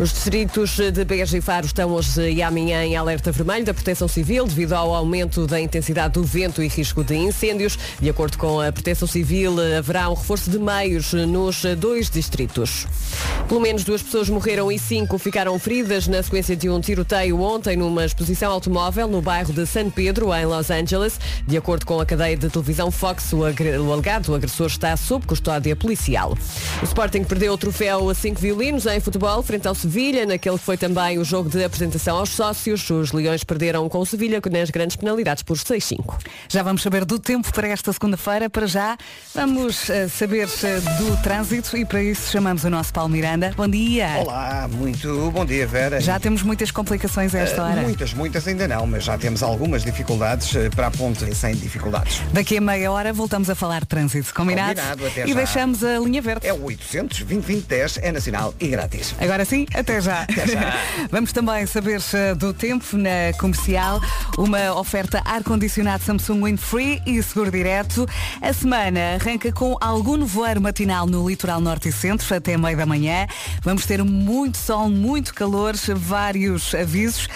Os distritos de Beja e Faro estão hoje e amanhã em alerta vermelho da Proteção Civil devido ao aumento da intensidade do vento e risco de incêndios. De acordo com a Proteção Civil, haverá um reforço de meios nos dois distritos. Pelo menos duas pessoas morreram e cinco ficaram feridas na sequência de um tiroteio ontem numa exposição automóvel no bairro de San Pedro, em Los Angeles. De acordo com a cadeia de televisão Fox, o, o alegado agressor está sob custódia policial. O Sporting perdeu o troféu a cinco violinos em futebol frente ao Sevilha, naquele que foi também o jogo de apresentação aos sócios. Os Leões perderam com o Sevilha nas grandes penalidades por 6-5. Já vamos saber do tempo para esta segunda-feira. Para já, vamos uh, saber uh, do trânsito e para isso chamamos o nosso Paulo Miranda. Bom dia. Olá, muito bom dia, Vera. Já temos muitas complicações a esta uh, hora? Muitas, muitas ainda não, mas já temos algumas dificuldades para a ponte sem dificuldades. Daqui a meia hora voltamos a falar de trânsito. Combinado? Combinado até e já. deixamos a linha verde. É o 800 2010 é nacional e grátis. Agora sim, até já. Até já. Vamos também saber do tempo na comercial. Uma oferta ar-condicionado Samsung Windfree e seguro direto. A semana arranca com algum nevoeiro matinal no litoral norte e centro até meio da manhã. Vamos ter muito sol, muito calor, vários avisos.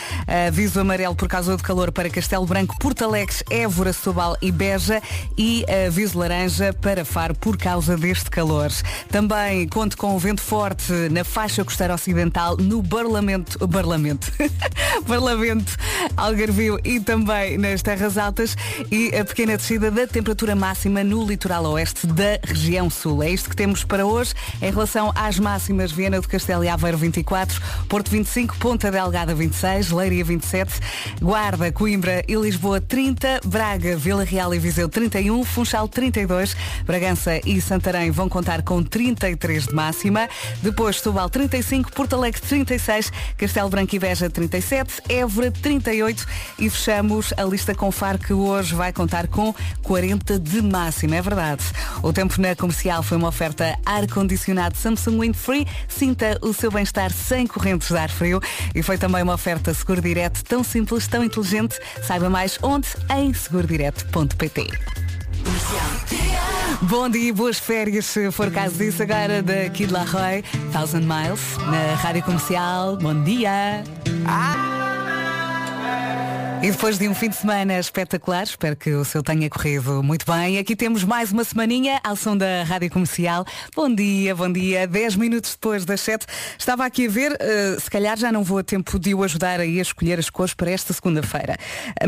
Aviso amarelo por causa do calor para Castelo Branco, Porto Alegre, Évora, Sobal e Beja e aviso laranja para Faro por causa deste calor. Também conto com o vento forte na faixa costeira ocidental no Barlamento, Barlamento, Barlamento, Algarvio e também nas terras altas e a pequena descida da temperatura máxima no litoral oeste da região sul. É isto que temos para hoje em relação às máximas Viena do Castelo e Aveiro 24, Porto 25, Ponta Delgada 26, Leiria 27, Guarda, Coimbra e Lisboa 30, Braga, Vila Real e Viseu 31, Funchal 32, Bragança e Santarém vão contar com 33 de máxima, depois Setúbal 35, Porto Alegre 36, Castelo Branco e Beja 37, Évora 38 e fechamos a lista com Faro que hoje vai contar com 40 de máxima, é verdade. O tempo na comercial foi uma oferta ar-condicionado Samsung Windfree, sinta o seu bem-estar sem correntes de ar frio e foi também uma oferta seguro direto tão simples, tão inteligente. Saiba mais onde em segurodireto.pt. Bom dia, boas férias, se for caso disso, agora da Kid Laroi, Thousand Miles, na Rádio Comercial. Bom dia! E depois de um fim de semana espetacular, espero que o seu tenha corrido muito bem. Aqui temos mais uma semaninha ao som da Rádio Comercial. Bom dia, bom dia. Dez minutos depois das sete. Estava aqui a ver, uh, se calhar já não vou a tempo de o ajudar a escolher as cores para esta segunda-feira.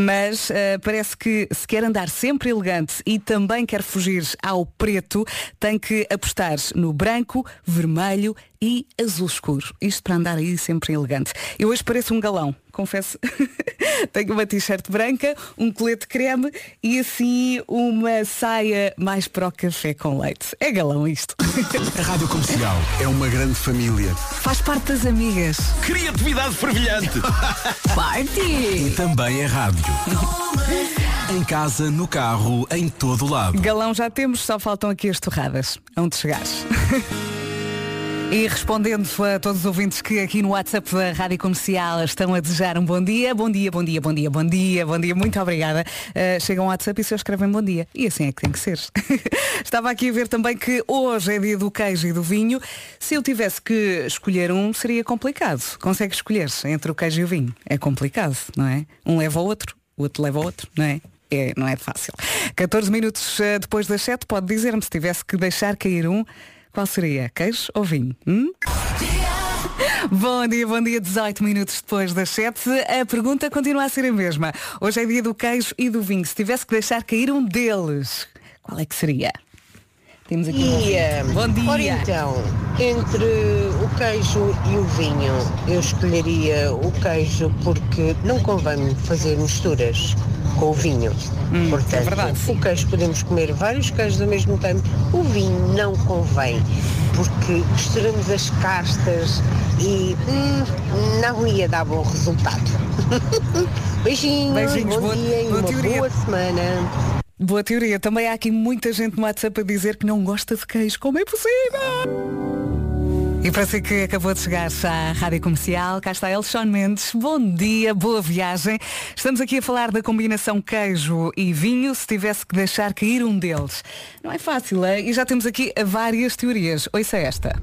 Mas uh, parece que se quer andar sempre elegante e também quer fugir ao preto, tem que apostar no branco, vermelho e azul escuro. Isto para andar aí sempre elegante. Eu hoje pareço um galão, confesso. Tenho uma t-shirt branca, um colete creme e assim uma saia mais para o café com leite. É galão isto. A Rádio Comercial é uma grande família. Faz parte das amigas. Criatividade fervilhante. Party! E também é rádio. em casa, no carro, em todo lado. Galão já temos, só faltam aqui as torradas. Onde chegares? E respondendo a todos os ouvintes que aqui no WhatsApp da Rádio Comercial estão a desejar um bom dia, bom dia, bom dia, bom dia, bom dia, bom dia, muito obrigada. Uh, chegam ao WhatsApp e só escrevem bom dia. E assim é que tem que ser. Estava aqui a ver também que hoje é dia do queijo e do vinho. Se eu tivesse que escolher um, seria complicado. Consegue escolher entre o queijo e o vinho? É complicado, não é? Um leva ao outro, o outro leva ao outro, não é? É, não é fácil. 14 minutos uh, depois das 7, pode dizer-me se tivesse que deixar cair um, qual seria? Queijo ou vinho? Hum? Bom dia, bom dia, 18 minutos depois das 7. A pergunta continua a ser a mesma. Hoje é dia do queijo e do vinho. Se tivesse que deixar cair um deles, qual é que seria? Temos aqui dia. um... Bom dia. Ora então, entre o queijo e o vinho, eu escolheria o queijo porque não convém fazer misturas com o vinho. Hum, Portanto, é verdade, sim. o queijo podemos comer vários queijos ao mesmo tempo. O vinho não convém, porque misturamos as castas e hum, não ia dar bom resultado. Beijinhos, Beijinhos, bom boa- dia e uma teoria. boa semana. Boa teoria. Também há aqui muita gente no WhatsApp a dizer que não gosta de queijo. Como é possível? E para si que acabou de chegar à Rádio Comercial, cá está ele, Sean Mendes. Bom dia, boa viagem. Estamos aqui a falar da combinação queijo e vinho, se tivesse que deixar cair um deles. Não é fácil, é? E já temos aqui várias teorias. Ouça esta.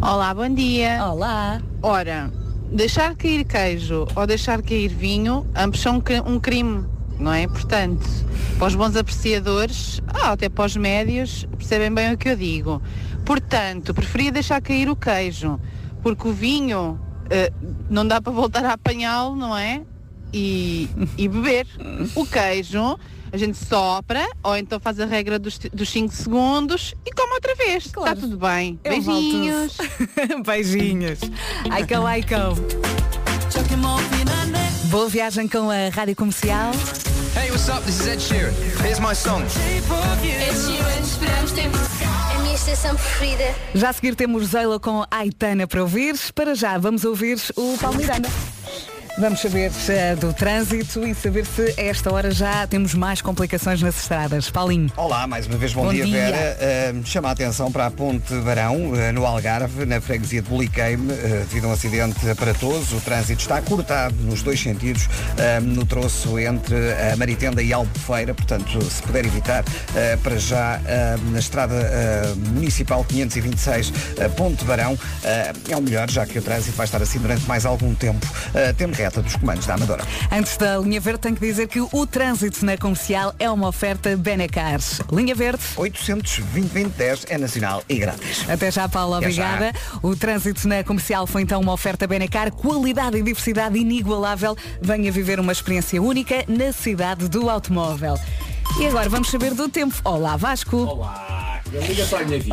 Olá, bom dia. Olá. Ora, deixar cair queijo ou deixar cair vinho, ambos são um crime, não é? Portanto, para os bons apreciadores, até para os médios, percebem bem o que eu digo. Portanto, preferia deixar cair o queijo, porque o vinho eh, não dá para voltar a apanhá-lo, não é? E, e beber. O queijo, a gente sopra, ou então faz a regra dos 5 segundos e come outra vez. Está tudo bem. Eu. Beijinhos. Beijinhos. Ai cão, ai cão. Boa viagem com a Rádio Comercial. Hey, what's up? This is Ed Sheeran. Here's my song. esperamos tempo. A minha estação preferida. Já a seguir temos Zeila com Aitana para ouvir. Para já, vamos ouvir o Paulo Miranda. Vamos saber eh, do trânsito e saber se a esta hora já temos mais complicações nas estradas. Paulinho. Olá, mais uma vez bom, Bom dia, dia. Vera. Eh, chama a atenção para a Ponte Barão, eh, no Algarve, na freguesia de Buliqueime, eh, devido a um acidente aparatoso. O trânsito está cortado nos dois sentidos, no troço entre a Maritenda e Albufeira, portanto, se puder evitar, eh, para já na estrada municipal 526, eh, Ponte Barão, é o melhor, já que o trânsito vai estar assim durante mais algum tempo. Temos reta dos comandos da Amadora. Antes da linha verde, tenho que dizer que o trânsito na comercial é uma oferta Benacar. Linha verde. 820 é nacional e grátis. Até já, Paula, Até já. obrigada. O trânsito na comercial foi então uma oferta Benacar, qualidade e diversidade inigualável. Venha viver uma experiência única na cidade do automóvel. E agora vamos saber do tempo. Olá, Vasco. Olá,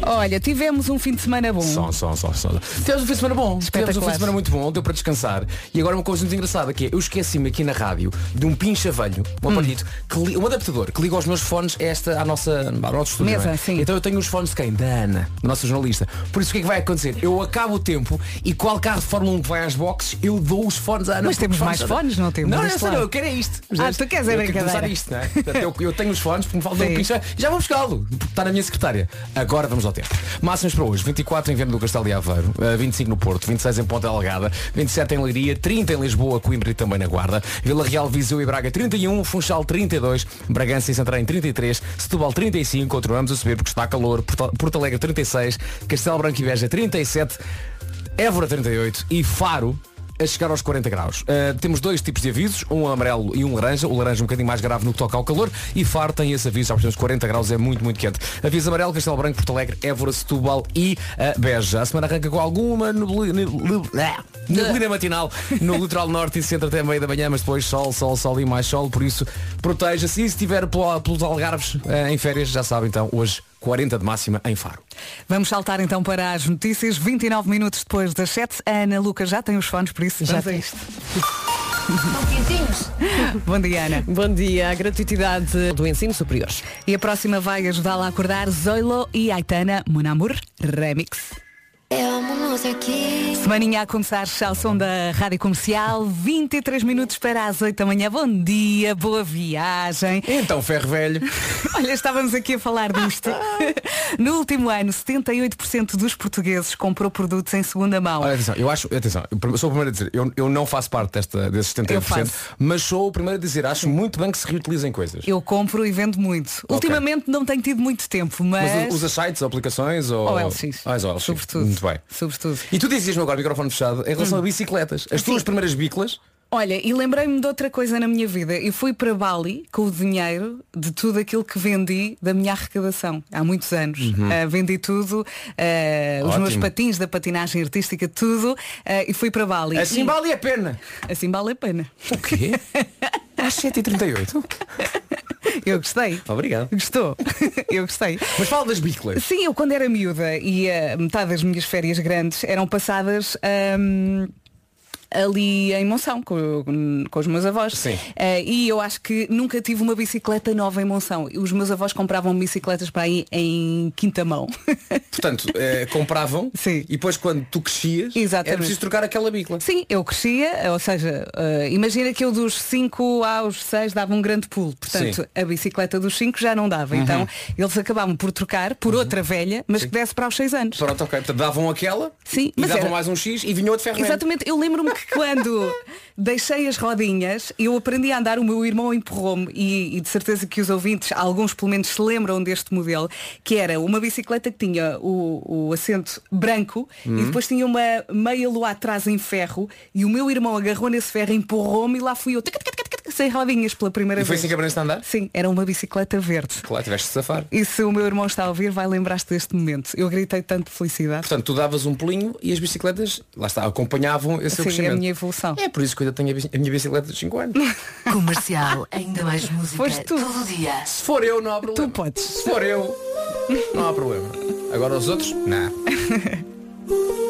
Olha, tivemos um fim de semana bom. Só, só, só, só. Tivemos um fim de semana bom. Tivemos um fim de semana muito bom, deu para descansar. E agora uma coisa muito engraçada que é, eu esqueci-me aqui na rádio de um pincha-velho, um aparelhito, que li- um adaptador que liga os meus fones a esta, à nossa, ao nosso estúdio. Mesa, é? sim. Então eu tenho os fones de quem? Da Ana, da nossa jornalista. Por isso o que é que vai acontecer? Eu acabo o tempo e qual carro de Fórmula 1 que vai às boxes, eu dou os fones à Ana. Mas temos mais fones, não temos? Não, não, Deste não, eu quero é isto. Ah, tu queres é eu quero brincadeira. isto, não é? Eu, eu tenho os fones porque me falta um pincha. Já vou buscá-lo, porque está na minha secretária. Agora vamos ao tempo. Máximas para hoje, 24 em Viana do Castelo de Aveiro, eh, 25 no Porto, 26 em Ponta Delgada, 27 em Leiria, 30 em Lisboa, Coimbra e também na Guarda, Vila Real, Viseu e Braga 31, Funchal 32, Bragança e Santarém 33, Setúbal 35, continuamos a subir porque está calor, Porto, Alegre 36, Castelo Branco e Beja 37, Évora 38 e Faro a chegar aos 40 graus. Uh, temos dois tipos de avisos, um amarelo e um laranja. O laranja um bocadinho mais grave no que toca ao calor e Faro tem esse aviso, já percebemos 40 graus é muito, muito quente. Aviso amarelo, Castelo Branco, Porto Alegre, Évora, Setúbal e uh, Beja. A semana arranca com alguma nebuli- ah, neblina matinal no litoral norte e centro até meio da manhã, mas depois sol, sol, sol e mais sol, por isso proteja-se. E se estiver pelo- pelos algarves uh, em férias, já sabe então, hoje 40 de máxima em Faro. Vamos saltar então para as notícias. 29 minutos depois das 7. A Ana Lucas já tem os fones, por isso já tem isto. Bom dia, Ana. Bom dia. A gratuitidade do ensino superior. E a próxima vai ajudá-la a acordar Zoilo e Aitana Monamur Remix. Semaninha a começar ao som da Rádio Comercial, 23 minutos para as 8 da manhã. Bom dia, boa viagem. Então, ferro velho. Olha, estávamos aqui a falar disto. No último ano, 78% dos portugueses comprou produtos em segunda mão. Olha, atenção, eu acho, atenção, eu sou o primeiro a dizer, eu, eu não faço parte desta, desses Eu 78%, faço. mas sou o primeiro a dizer, acho muito bem que se reutilizem coisas. Eu compro e vendo muito. Ultimamente não tenho tido muito tempo, mas... Mas usa sites, aplicações ou. OLX. Ah, és OLX. Sobretudo. Muito bem. Sobretudo. E tu dizias-me agora, microfone fechado, em relação a bicicletas. As tuas primeiras biclas, Olha, e lembrei-me de outra coisa na minha vida. Eu fui para Bali com o dinheiro de tudo aquilo que vendi da minha arrecadação há muitos anos. Uhum. Ah, vendi tudo, ah, os meus patins da patinagem artística, tudo, ah, e fui para Bali. assim E- vale a pena. Assim vale a pena. O quê? Às 7h38. Eu gostei. Obrigado. Gostou? Eu gostei. Mas fala das biclas. Sim, eu quando era miúda e ah, metade das minhas férias grandes eram passadas ahm, ali em Monção com, com os meus avós. Sim. Eh, e eu acho que nunca tive uma bicicleta nova em Monção. Os meus avós compravam bicicletas para aí em quinta mão. Portanto, eh, compravam Sim. e depois quando tu crescias, Exatamente. era preciso trocar aquela bicla. Sim, eu crescia, ou seja, eh, imagina que eu dos 5 aos 6 dava um grande pulo. Portanto, Sim. Uhum. a bicicleta dos 5 já não dava. Então, eles acabavam por trocar por outra velha, mas que desse para os 6 anos. Pronto, ok. Portanto, davam aquela Sim, e davam era- mais um X e vinha outro ferro. Exatamente, eu lembro-me quando deixei as rodinhas, eu aprendi a andar, o meu irmão empurrou-me e, e de certeza que os ouvintes, alguns pelo menos se lembram deste modelo, que era uma bicicleta que tinha o, o assento branco Hum. e depois tinha uma meia lua atrás em ferro e o meu irmão agarrou nesse ferro, empurrou-me e lá fui eu sem rodinhas pela primeira E foi vez. assim que aprendeste a andar? Sim, era uma bicicleta verde. Claro, tiveste de safar. E se o meu irmão está a ouvir, vai lembrar-se deste momento. Eu gritei tanto de felicidade. Portanto, tu davas um pulinho e as bicicletas, lá está, acompanhavam esse Sim, crescimento. a minha evolução. É por isso que ainda tenho a minha bicicleta de 5 anos. Comercial, ainda mais música Foste tu. todo dia. Se for eu, não há problema. Tu podes. Se for eu, não há problema. Agora os outros, não.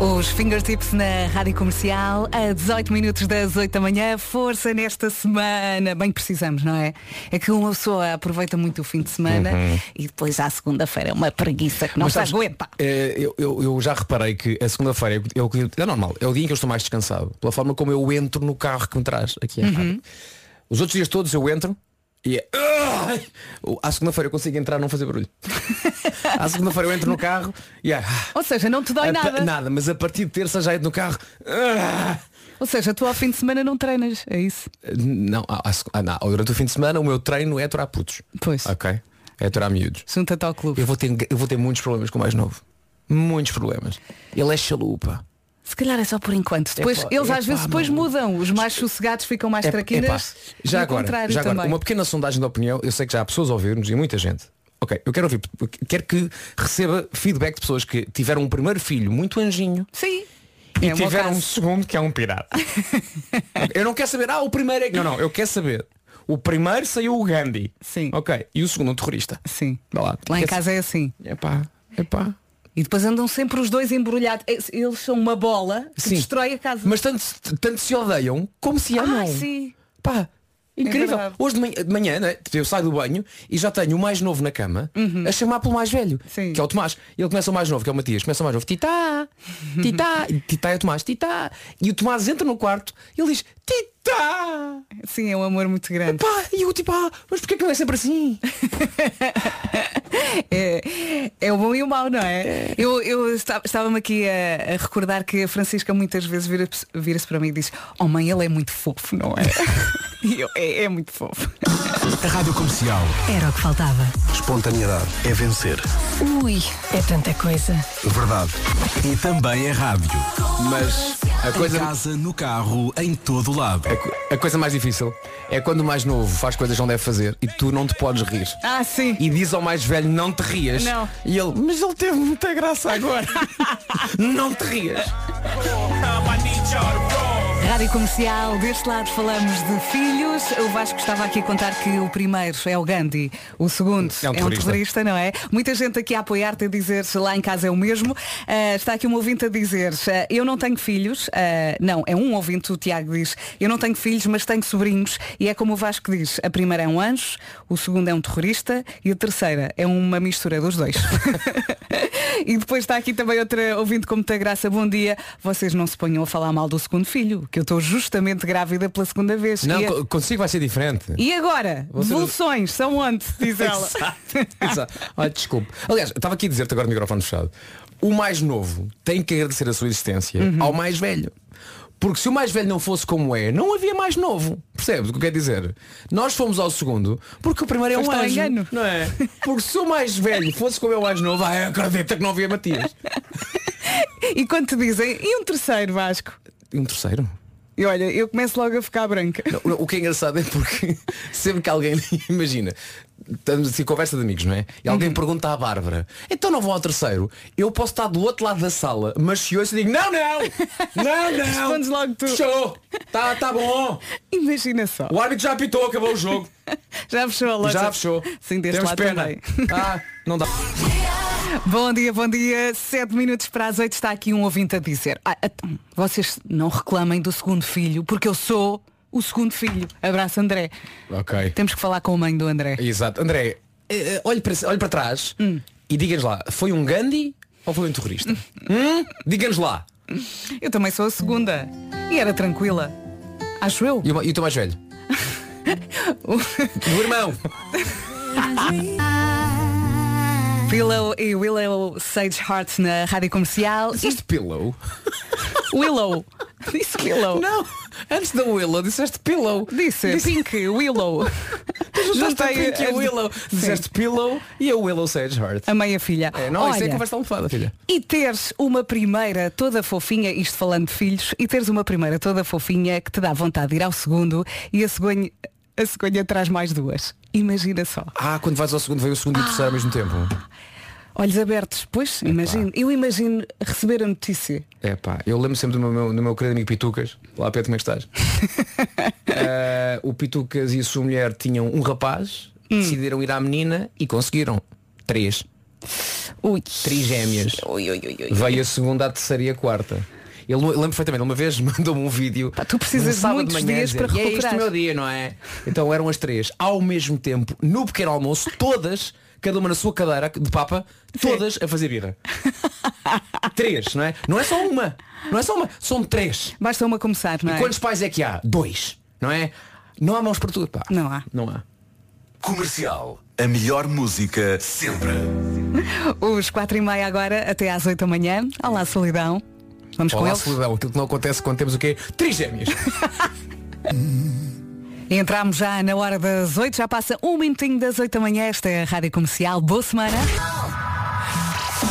Os fingertips na rádio comercial a 18 minutos das 8 da manhã. Força nesta semana. Bem precisamos, não é? É que uma pessoa aproveita muito o fim de semana e depois à segunda-feira é uma preguiça que não Mas se sabes, aguenta. eh, eu, eu- eu já reparei que a segunda-feira é, o que- é normal, é o dia em que eu estou mais descansado, pela forma como eu entro no carro que me traz aqui à rádio. Os outros dias todos eu entro e é. À segunda-feira eu consigo entrar não fazer barulho. à segunda-feira eu entro no carro e é. Ou seja, não te dói a- nada. Nada, mas a partir de terça já entro no carro. Ah! Ou seja, tu ao fim de semana não treinas, é isso? Não, à seg- ah, não, durante o fim de semana o meu treino é aturar putos. Pois. Ok? É aturar miúdos. Junta-te ao clube. Eu vou, ter, eu vou ter muitos problemas com o mais novo. Muitos problemas. Ele é chalupa. Se calhar é só por enquanto. Depois, eles às vezes depois mano. mudam. Os mais sossegados ficam mais É- traquinas. já agora, já agora, uma pequena sondagem de opinião, eu sei que já há pessoas a ouvir-nos e muita gente. Ok, eu quero ouvir, quero que receba feedback de pessoas que tiveram um primeiro filho muito anjinho Sim. e É tiveram um segundo que é um pirata. eu não quero saber, ah, o primeiro é. Não, não, eu quero saber. O primeiro saiu o Gandhi. Sim. Ok. E o segundo um terrorista. Sim. Vá lá. Lá em casa é assim. Epá, epá. E depois andam sempre os dois embrulhados. Eles são uma bola que Sim. destrói a casa. Mas tanto, tanto se odeiam como se amam. Ah, sim. Pá, incrível. verdade. Hoje de manhã, de manhã, né, eu saio do banho e já tenho o mais novo na cama a chamar pelo mais velho, Uhum. Sim. que é o Tomás. Ele começa o mais novo, que é o Matias, começa o mais novo, Titá, Titá, Titá é o Tomás, Titá. E o Tomás entra no quarto e ele diz, Titá! Sim, é um amor muito grande. Pá, e eu tipo, ah, mas porquê que não é sempre assim? É, é o bom e o mau, não é? Eu, eu esta- estava-me aqui a, a recordar que a Francisca muitas vezes vira- vira-se para mim e diz Oh mãe, ele é muito fofo, não é? Eu, é, é muito fofo. A Rádio Comercial. Era o que faltava. Espontaneidade é vencer. Ui, é tanta coisa. Verdade. E também é rádio. Mas a Em coisa, casa, no carro, em todo lado. a, a coisa mais difícil é quando o mais novo faz coisas que não deve fazer e tu não te podes rir. Ah, sim. E diz ao mais velho, não te rias. Não. E ele, mas ele teve muita graça agora. não te rias. Rádio Comercial, deste lado falamos de filhos. O Vasco estava aqui a contar que o primeiro é o Gandhi, o segundo É um terrorista. terrorista, não é? Muita gente aqui a apoiar-te a dizer lá em casa é o mesmo. Ah, está aqui um ouvinte a dizer, ah, eu não tenho filhos, ah, não, é um ouvinte, o Tiago diz, eu não tenho filhos, mas tenho sobrinhos, e é como o Vasco diz, a primeira é um anjo, o segundo é um terrorista e a terceira é uma mistura dos dois. e depois está aqui também outra ouvinte com muita graça, bom dia, vocês não se ponham a falar mal do segundo filho, que eu estou justamente grávida pela segunda vez. Não, a- consigo vai ser diferente. e agora? Você- Devoluções, são onde? Diz ela. Exato. Olha, desculpe. Aliás, estava aqui a dizer-te agora no microfone fechado. O mais novo tem que agradecer a sua existência Uhum. ao mais velho. Porque se o mais velho não fosse como é, não havia mais novo. Percebes o que eu quero dizer? Nós fomos ao segundo porque o primeiro é um anjo. engano. Não é? Porque se o mais velho fosse como é o mais novo, ah, acredita que não havia Matias. E quando te dizem, e um terceiro Vasco? E um terceiro? E olha, eu começo logo a ficar branca. Não, o que é engraçado é porque sempre que alguém, imagina, estamos assim, conversa de amigos, não é? E alguém pergunta à Bárbara, então não vou ao terceiro, eu posso estar do outro lado da sala, mas se eu ouço, digo, não, não, não, não, Respondes logo tu. Show, tá, tá bom, Imagina só. o árbitro já apitou, acabou o jogo, Já fechou a loja. já fechou, Sim, deste temos pena. também. Ah, não dá. Bom dia, bom dia. Sete minutos para as oito está aqui um ouvinte a dizer. "Ah, então, vocês não reclamem do segundo filho, porque eu sou o segundo filho. Abraço André. Ok, Temos que falar com a mãe do André. exato. André, eh, eh, olhe para, olhe para trás e diga-nos lá, foi um Gandhi ou foi um terrorista? hum? Diga-nos lá. Eu também sou a segunda. E era tranquila. Acho eu. E o, e o teu mais velho? o irmão. Pillow e Willow Sage Heart na rádio comercial. Disseste pillow? Willow. Disse Willow. Não, antes da Willow disseste Pillow. Disse, Pink Willow. Juntei a Pink e a Willow. Disseste Pillow e a Willow Sage Heart. A meia filha. É, não, isso é Olha, conversa almofada, filha. E teres uma primeira toda fofinha, isto falando de filhos, e teres uma primeira toda fofinha que te dá vontade de ir ao segundo e a cegonha, a cegonha traz mais duas. Imagina só. Ah, quando vais ao segundo, veio o segundo e o terceiro ao mesmo tempo. Olhos abertos, pois, imagino. Eu imagino receber a notícia. É pá, eu lembro sempre do meu, do meu querido amigo Pitucas. Lá Pedro, como é que estás? Eh, o Pitucas e a sua mulher tinham um rapaz, decidiram ir à menina e conseguiram. Três. Ui. Três gêmeas. Ui, ui, ui. Veio a segunda, a terceira e a quarta. Ele eu lembro perfeitamente, uma vez mandou-me um vídeo. tu precisas de sábado muitos manhã, dias para "E é este recuperar." o meu dia, não é? Então eram as três, ao mesmo tempo, no pequeno almoço, todas, cada uma na sua cadeira de papa, todas a fazer birra. três, não é? Não é só uma. Não é só uma, são três. Basta uma começar, não E é? quantos pais é que há? Dois. Não é? Não há mãos para tudo, pá. Não há. Não há. Comercial. A melhor música sempre. Os quatro e meia agora até às 8 da manhã. Olá, solidão. Vamos com Olá, eles. solidão. Aquilo que não acontece quando temos o quê? Trigêmeas. Entramos já na hora das 8, já passa um minutinho das 8 da manhã. Esta é a Rádio Comercial. Boa semana.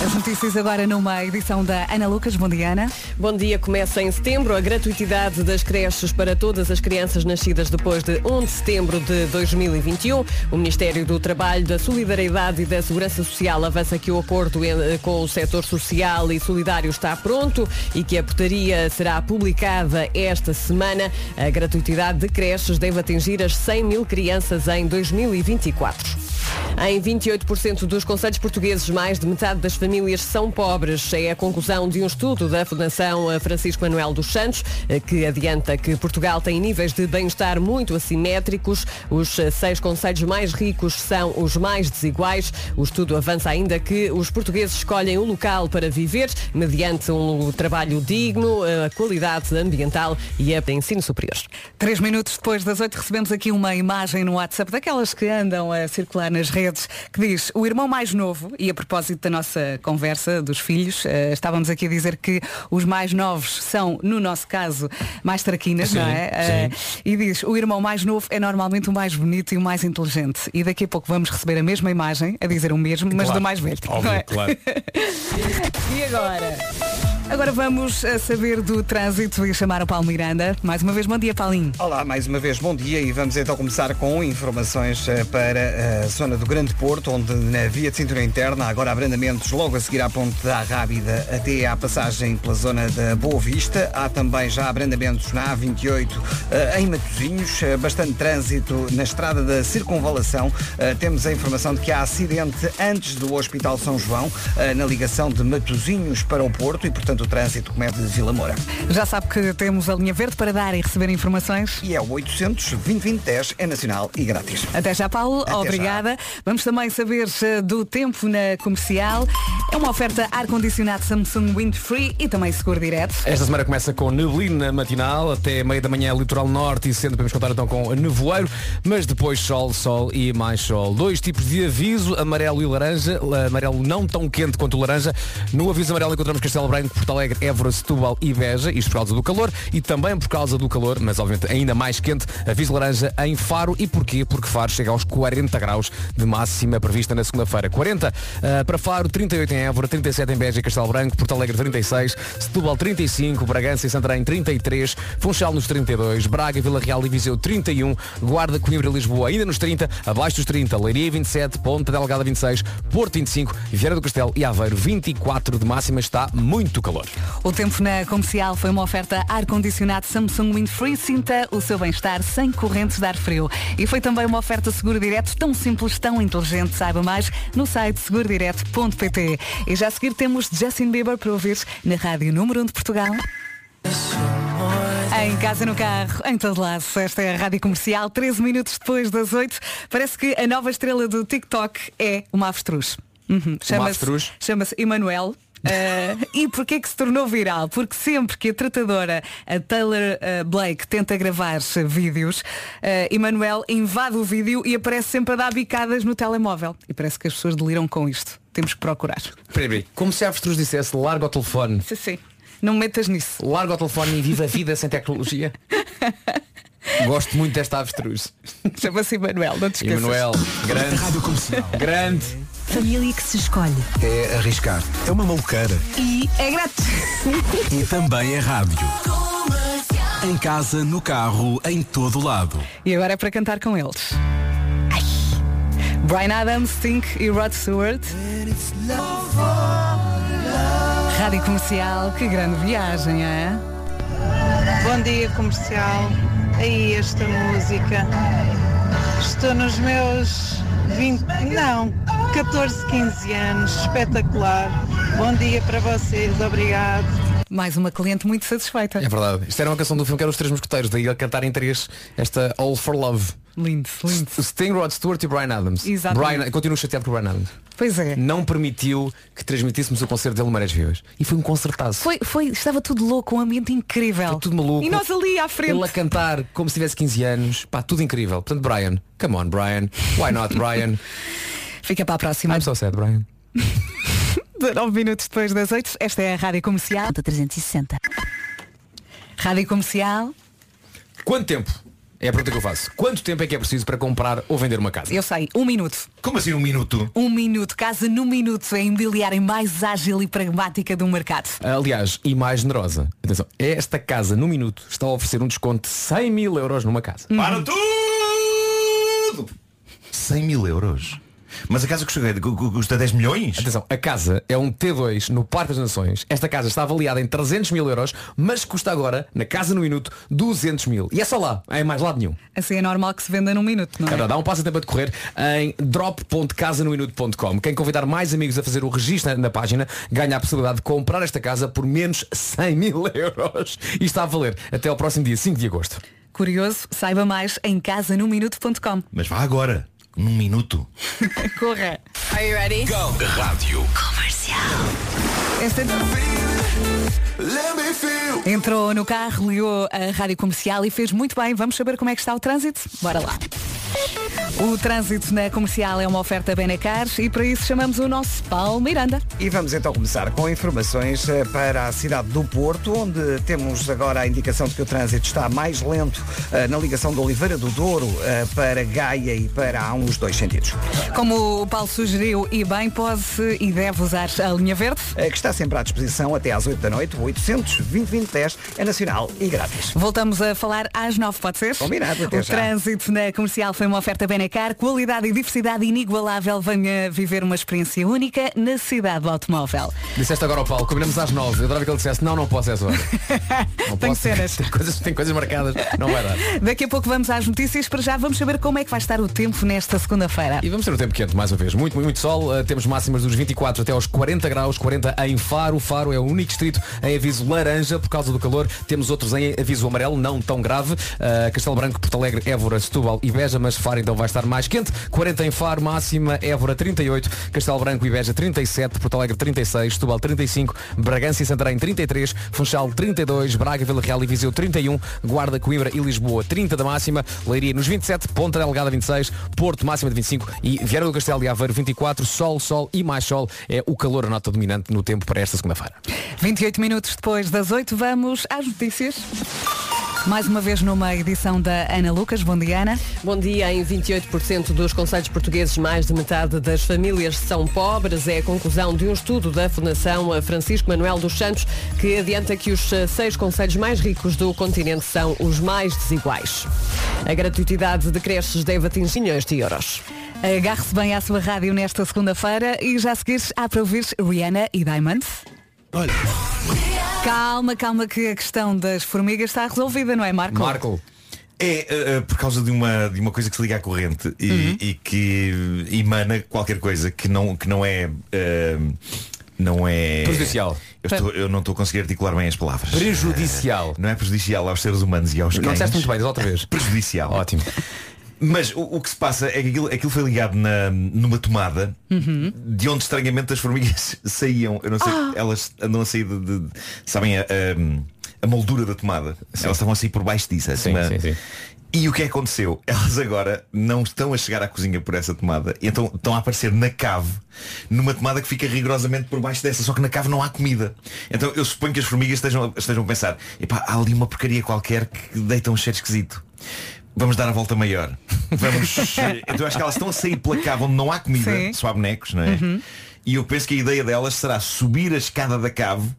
As notícias agora numa edição da Ana Lucas. Bom dia, Ana. Bom dia, começa em setembro a gratuitidade das creches para todas as crianças nascidas depois de 1 de setembro de 2021. O Ministério do Trabalho, da Solidariedade e da Segurança Social avança que o acordo com o setor social e solidário está pronto e que a portaria será publicada esta semana. A gratuitidade de creches deve atingir as 100 mil crianças em 2024. Em 28% dos conselhos portugueses, mais de metade das famílias são pobres. É a conclusão de um estudo da Fundação Francisco Manuel dos Santos, eh, que adianta que Portugal tem níveis de bem-estar muito assimétricos. Os eh, seis conselhos mais ricos são os mais desiguais. O estudo avança ainda que os portugueses escolhem o local para viver mediante um trabalho digno, eh, a qualidade ambiental e a ensino superior. Três minutos depois das 8 recebemos aqui uma imagem no WhatsApp daquelas que andam a circular nas redes que diz o irmão mais novo, e a propósito da nossa conversa dos filhos, eh, estávamos aqui a dizer que os mais novos são, no nosso caso, mais traquinas, Sim, não é? Eh, e diz o irmão mais novo é normalmente o mais bonito e o mais inteligente. E daqui a pouco vamos receber a mesma imagem, a dizer o mesmo, mas Claro. do mais velho. Óbvio, é? claro. E agora? Agora vamos a saber do trânsito e chamar o Paulo Miranda. Mais uma vez, bom dia, Paulinho. Olá, mais uma vez bom dia e vamos então começar com informações eh, para a zona do Grande Porto, onde na via de cintura interna há agora abrandamentos logo a seguir à ponte da Rábida até à passagem pela zona da Boa Vista. Há também já abrandamentos na A28 eh, em Matosinhos, eh, bastante trânsito na estrada da Circunvalação. Eh, Temos a informação de que há acidente antes do Hospital São João, eh, na ligação de Matosinhos para o Porto e, portanto, o trânsito começa de Vila Moura. Já sabe que temos a linha verde para dar e receber informações. E é o 800 2010 é nacional e grátis. Até já, Paulo. Até Obrigada. Vamos também saber eh, do tempo na comercial. É uma oferta ar-condicionado Samsung Windfree e também seguro direto. Esta semana começa com neblina matinal, até meia da manhã litoral norte e centro, podemos contar então com nevoeiro, mas depois sol, sol e mais sol. Dois tipos de aviso, amarelo e laranja, amarelo não tão quente quanto o laranja. No aviso amarelo encontramos Castelo Branco, Porto Alegre, Évora, Setúbal e Beja, isto por causa do calor e também por causa do calor, mas obviamente ainda mais quente, aviso laranja em Faro. E porquê? Porque Faro chega aos 40 graus de máxima prevista na segunda-feira. 40 ah, para Faro, 38 em Évora, 37 em Beja e Castelo Branco, Porto Alegre 36, Setúbal 35, Bragança e Santarém 33, Funchal nos 32, Braga, Vila Real e Viseu 31, Guarda, Coimbra e Lisboa ainda nos 30, abaixo dos 30, Leiria 27, Ponta Delgada 26, Porto 25, Vieira do Castelo e Aveiro 24 de máxima, está muito calor. O tempo na comercial foi uma oferta ar-condicionado Samsung Windfree. Sinta o seu bem-estar sem correntes de ar frio. E foi também uma oferta seguro direto tão simples, tão inteligente. Saiba mais no site segurodireto.pt. E já a seguir temos Justin Bieber para ouvir na Rádio Número 1 de Portugal. Em casa, no carro, em todo lado. Esta é a Rádio Comercial, 13 minutos depois das 8. Parece que a nova estrela do TikTok é uma avestruz. Uhum. Chama-se chama-se Emanuel. Uh, e porquê que se tornou viral? Porque sempre que a tratadora, a Taylor uh, Blake, tenta gravar vídeos, uh, Emanuel invade o vídeo e aparece sempre a dar bicadas no telemóvel. E parece que as pessoas deliram com isto. Temos que procurar. Espera aí, como se a avestruz dissesse larga o telefone. Sim, sim. Não me metas nisso. Larga o telefone e viva a vida sem tecnologia. Gosto muito desta avestruz. Chama-se Emanuel, não te esqueças. Emanuel, grande. Rádio Comercial. Grande. Família que se escolhe. É arriscar. É uma maluqueira. E é grátis. E também é rádio. Em casa, no carro, em todo lado. E agora é para cantar com eles. Ai. Brian Adams, Think e Rod Stewart. Rádio Comercial, que grande viagem, é? Bom dia comercial. Aí esta música. Estou nos meus 20, não, 14, 15 anos. Espetacular. Bom dia para vocês. Obrigado. Mais uma cliente muito satisfeita. É verdade. Isto era uma canção do filme que era Os Três Mosqueteiros, daí ele cantar em três esta All for Love. Lindo, lindo. Sting, Rod Stewart e Brian Adams. Exatamente. Brian, continuo chateado com o Brian Adams. Pois é. Não permitiu que transmitíssemos o concerto dele Marés Vivas. E foi um concertaço. Foi, foi, estava tudo louco, um ambiente incrível. Foi tudo maluco. E nós ali à frente. Ele a cantar como se tivesse 15 anos. Pá, tudo incrível. Portanto, Brian, come on, Brian. Why not, Brian? Fica para a próxima. I'm so sad, Brian. 19 minutos depois das 8, esta é a Rádio Comercial. 360. Rádio Comercial, Quanto tempo? É a pergunta que eu faço. Quanto tempo é que é preciso para comprar ou vender uma casa? eu sei, um minuto. Como assim um minuto? Um minuto, casa no minuto, é a imobiliária mais ágil e pragmática do mercado. Aliás, e mais generosa. Atenção, esta casa no minuto está a oferecer um desconto de 100 mil euros numa casa. Para tudo! 100 mil euros. Mas a casa custa, custa 10 milhões? Atenção, a casa é um T2 no Parque das Nações. Esta casa está avaliada em 300 mil euros, mas custa agora, na casa no minuto, 200 mil. E é só lá, é mais lado nenhum. Assim é normal que se venda num minuto, não é? Agora, dá um passo a tempo a decorrer em drop.casanominuto.com. Quem convidar mais amigos a fazer o registro na página ganha a possibilidade de comprar esta casa por menos 100 mil euros. E está a valer até ao próximo dia 5 de agosto. Curioso, saiba mais em casanominuto.com. Mas vá agora, num minuto. Corra. Are you ready? Go. Rádio Comercial. Esta... É Entrou no carro, ligou a rádio comercial e fez muito bem. Vamos saber como é que está o trânsito? Bora lá. O trânsito na comercial é uma oferta Benacar e para isso chamamos o nosso Paulo Miranda. E vamos então começar com informações eh, para a cidade do Porto, onde temos agora a indicação de que o trânsito está mais lento eh, na ligação de Oliveira do Douro eh, para Gaia e para a 1 nos dois sentidos. Como o Paulo sugeriu, e bem, pode e deve usar a linha verde. É, que está sempre à disposição até às 8 da noite, 800 é nacional e grátis. Voltamos a falar às 9, pode ser? Combinado, até O já. trânsito na comercial foi uma oferta Benacar, qualidade e diversidade inigualável. Venha viver uma experiência única na cidade do automóvel. Disseste agora ao Paulo, combinamos às 9. Eu adorava que ele dissesse, não, não posso é essa hora. Não posso. cenas. Tem coisas, tem coisas marcadas, não vai dar. Daqui a pouco vamos às notícias, para já vamos saber como é que vai estar o tempo nesta segunda-feira. E vamos ter um tempo quente mais uma vez. Muito, muito, muito sol. Uh, temos máximas dos 24 até aos 40 graus, 40 em Faro. Faro é o único distrito em aviso laranja por causa do calor. Temos outros em aviso amarelo, não tão grave. Uh, Castelo Branco, Porto Alegre, Évora, Setúbal e Beja, mas Faro então vai estar mais quente. 40 em Faro, máxima, Évora 38, Castelo Branco e Beja 37, Porto Alegre 36, Setúbal 35, Bragança e Santarém 33, Funchal 32, Braga, Vila Real e Viseu 31, Guarda, Coimbra e Lisboa 30 da máxima, Leiria nos 27, Ponta Delgada 26, Porto máxima de 25 e Vieira do Castelo e Aveiro 24, Sol, Sol e mais Sol é o calor a nota dominante no tempo para esta segunda-feira. 28 minutos depois das 8, vamos às notícias. Mais uma vez numa edição da Ana Lucas. Bom dia, Ana. Bom dia. Em 28% dos conselhos portugueses, mais de metade das famílias são pobres. É a conclusão de um estudo da Fundação Francisco Manuel dos Santos, que adianta que os seis conselhos mais ricos do continente são os mais desiguais. A gratuitidade de creches deve atingir milhões de euros. Agarre-se bem à sua rádio nesta segunda-feira e já a seguir há para ouvir Rihanna e Diamond. Olha. Calma, calma que a questão das formigas está resolvida, não é, Marco? Marco. É uh, uh, por causa de uma, de uma coisa que se liga à corrente e, e que emana qualquer coisa que não, que não é. uh, não é. Prejudicial. Eu, estou- eu não estou a conseguir articular bem as palavras. Prejudicial. Não é prejudicial aos seres humanos e aos Não cães. disseste muito bem, outra vez. Prejudicial. Ótimo. Mas o, o que se passa é que aquilo, aquilo foi ligado na, numa tomada Uhum. de onde estranhamente as formigas saíam. Eu não sei, Ah. elas andam a sair de. de- sabem, a, a- a moldura da tomada. Elas estavam a sair por baixo disso. Sim, acima- sim, sim. E o que é aconteceu? Elas agora não estão a chegar à cozinha por essa tomada. Então estão a aparecer na cave, numa tomada que fica rigorosamente por baixo dessa, só que na cave não há comida. Então eu suponho que as formigas estejam, estejam a pensar, epá, há ali uma porcaria qualquer que deita um cheiro esquisito. Vamos dar a volta maior. Vamos. então eu acho que elas estão a sair pela cave onde não há comida, Sim. só há bonecos, não é? Uhum. E eu penso que a ideia delas será subir a escada da cave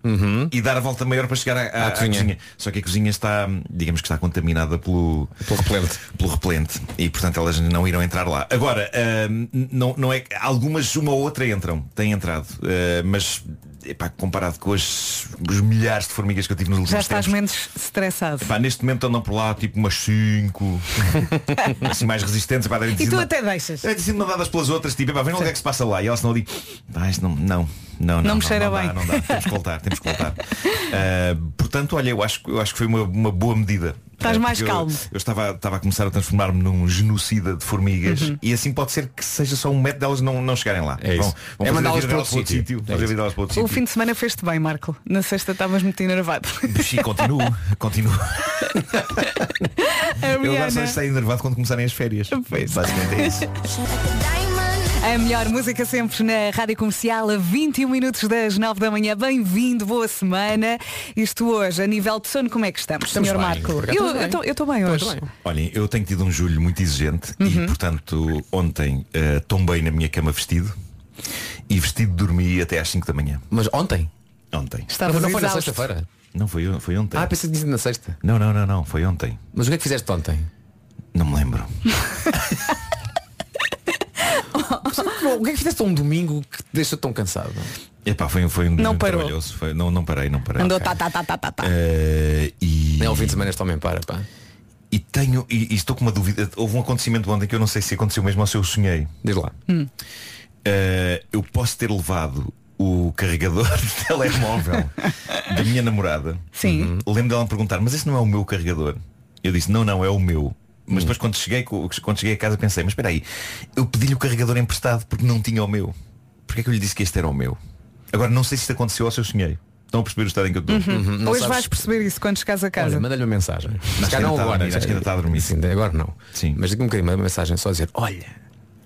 e dar a volta maior para chegar à, à- À à cozinha. cozinha. Só que a cozinha está, digamos que está contaminada pelo, Pelo repelente. pelo repelente. E portanto elas não irão entrar lá. Agora, ahm, não, não é. Algumas, uma ou outra entram, têm entrado. Ah, mas epá, comparado com as, os milhares de formigas que eu tive nos últimos Já estás tempos. menos estressado. Epá, neste momento andam por lá tipo umas 5 assim mais resistentes epá, E tu até deixas. sido mandadas pelas outras tipo, epá, vem logo o que é que se passa lá e elas estão ali "Pá, isto não, não, não, não, me cheira não, bem." Dá, não dá, temos que voltar, temos que voltar Ah, portanto, olha, eu acho, eu acho que foi uma, uma boa medida Estás Ah, mais eu- calmo. Eu, estava, estava a começar a transformar-me num genocida de formigas Uhum. e assim pode ser que seja só um método delas não, não chegarem lá. É isso. Vão, vão É mandá-las para outro sítio. É para outro O sítio. fim de semana fez-te bem, Marco. Na sexta estavas muito enervado. Sim, continuo, continuo. A Eu agora só estou enervado quando começarem as férias. Basicamente é isso. A melhor música sempre na Rádio Comercial a 21 minutos das 9 da manhã. Bem-vindo, boa semana. Isto hoje, a nível de sono, como é que estamos, Estamos Sr. bem, Marco? Eu estamos eu bem. estou bem hoje. Olhem, eu tenho tido um julho muito exigente Uhum. e, portanto, ontem eh, tombei na minha cama vestido e vestido dormi até às 5 da manhã. Mas ontem? Ontem. Estavas não foi na sexta-feira? Não, foi, foi ontem. Ah, pensei que disse na sexta. Não, não, não, não, foi ontem. Mas o que é que fizeste ontem? Não me lembro. o que é que fizeste um domingo que te deixa tão cansado? Epá, foi, foi um Não domingo parou. trabalhoso. Foi, não, não parei, não parei. Andou tá, tá, tá, tá, tá, tá. Eh, e... É o fim de semana este homem para, pá. E tenho, e, e estou com uma dúvida. Houve um acontecimento ontem que eu não sei se aconteceu mesmo ou se eu sonhei. Diz lá. Eh, eu posso ter levado o carregador de telemóvel da minha namorada. Sim. Uhum. Lembro dela me perguntar, mas esse não é o meu carregador? Eu disse, não, não, é o meu. Mas depois quando cheguei, quando cheguei a casa pensei, mas espera aí, eu pedi-lhe o carregador emprestado porque não tinha o meu. Porquê é que eu lhe disse que este era o meu? Agora não sei se isto aconteceu ou se eu sonhei. Estão a perceber o estado em que eu estou? Uhum. Não Hoje sabes- vais perceber isso quando chegares a casa. Manda-lhe uma mensagem. Se que não agora. acho que ainda está a dormir. Sim, agora não. Sim. Mas diga-me um bocadinho, manda uma mensagem só a dizer, olha,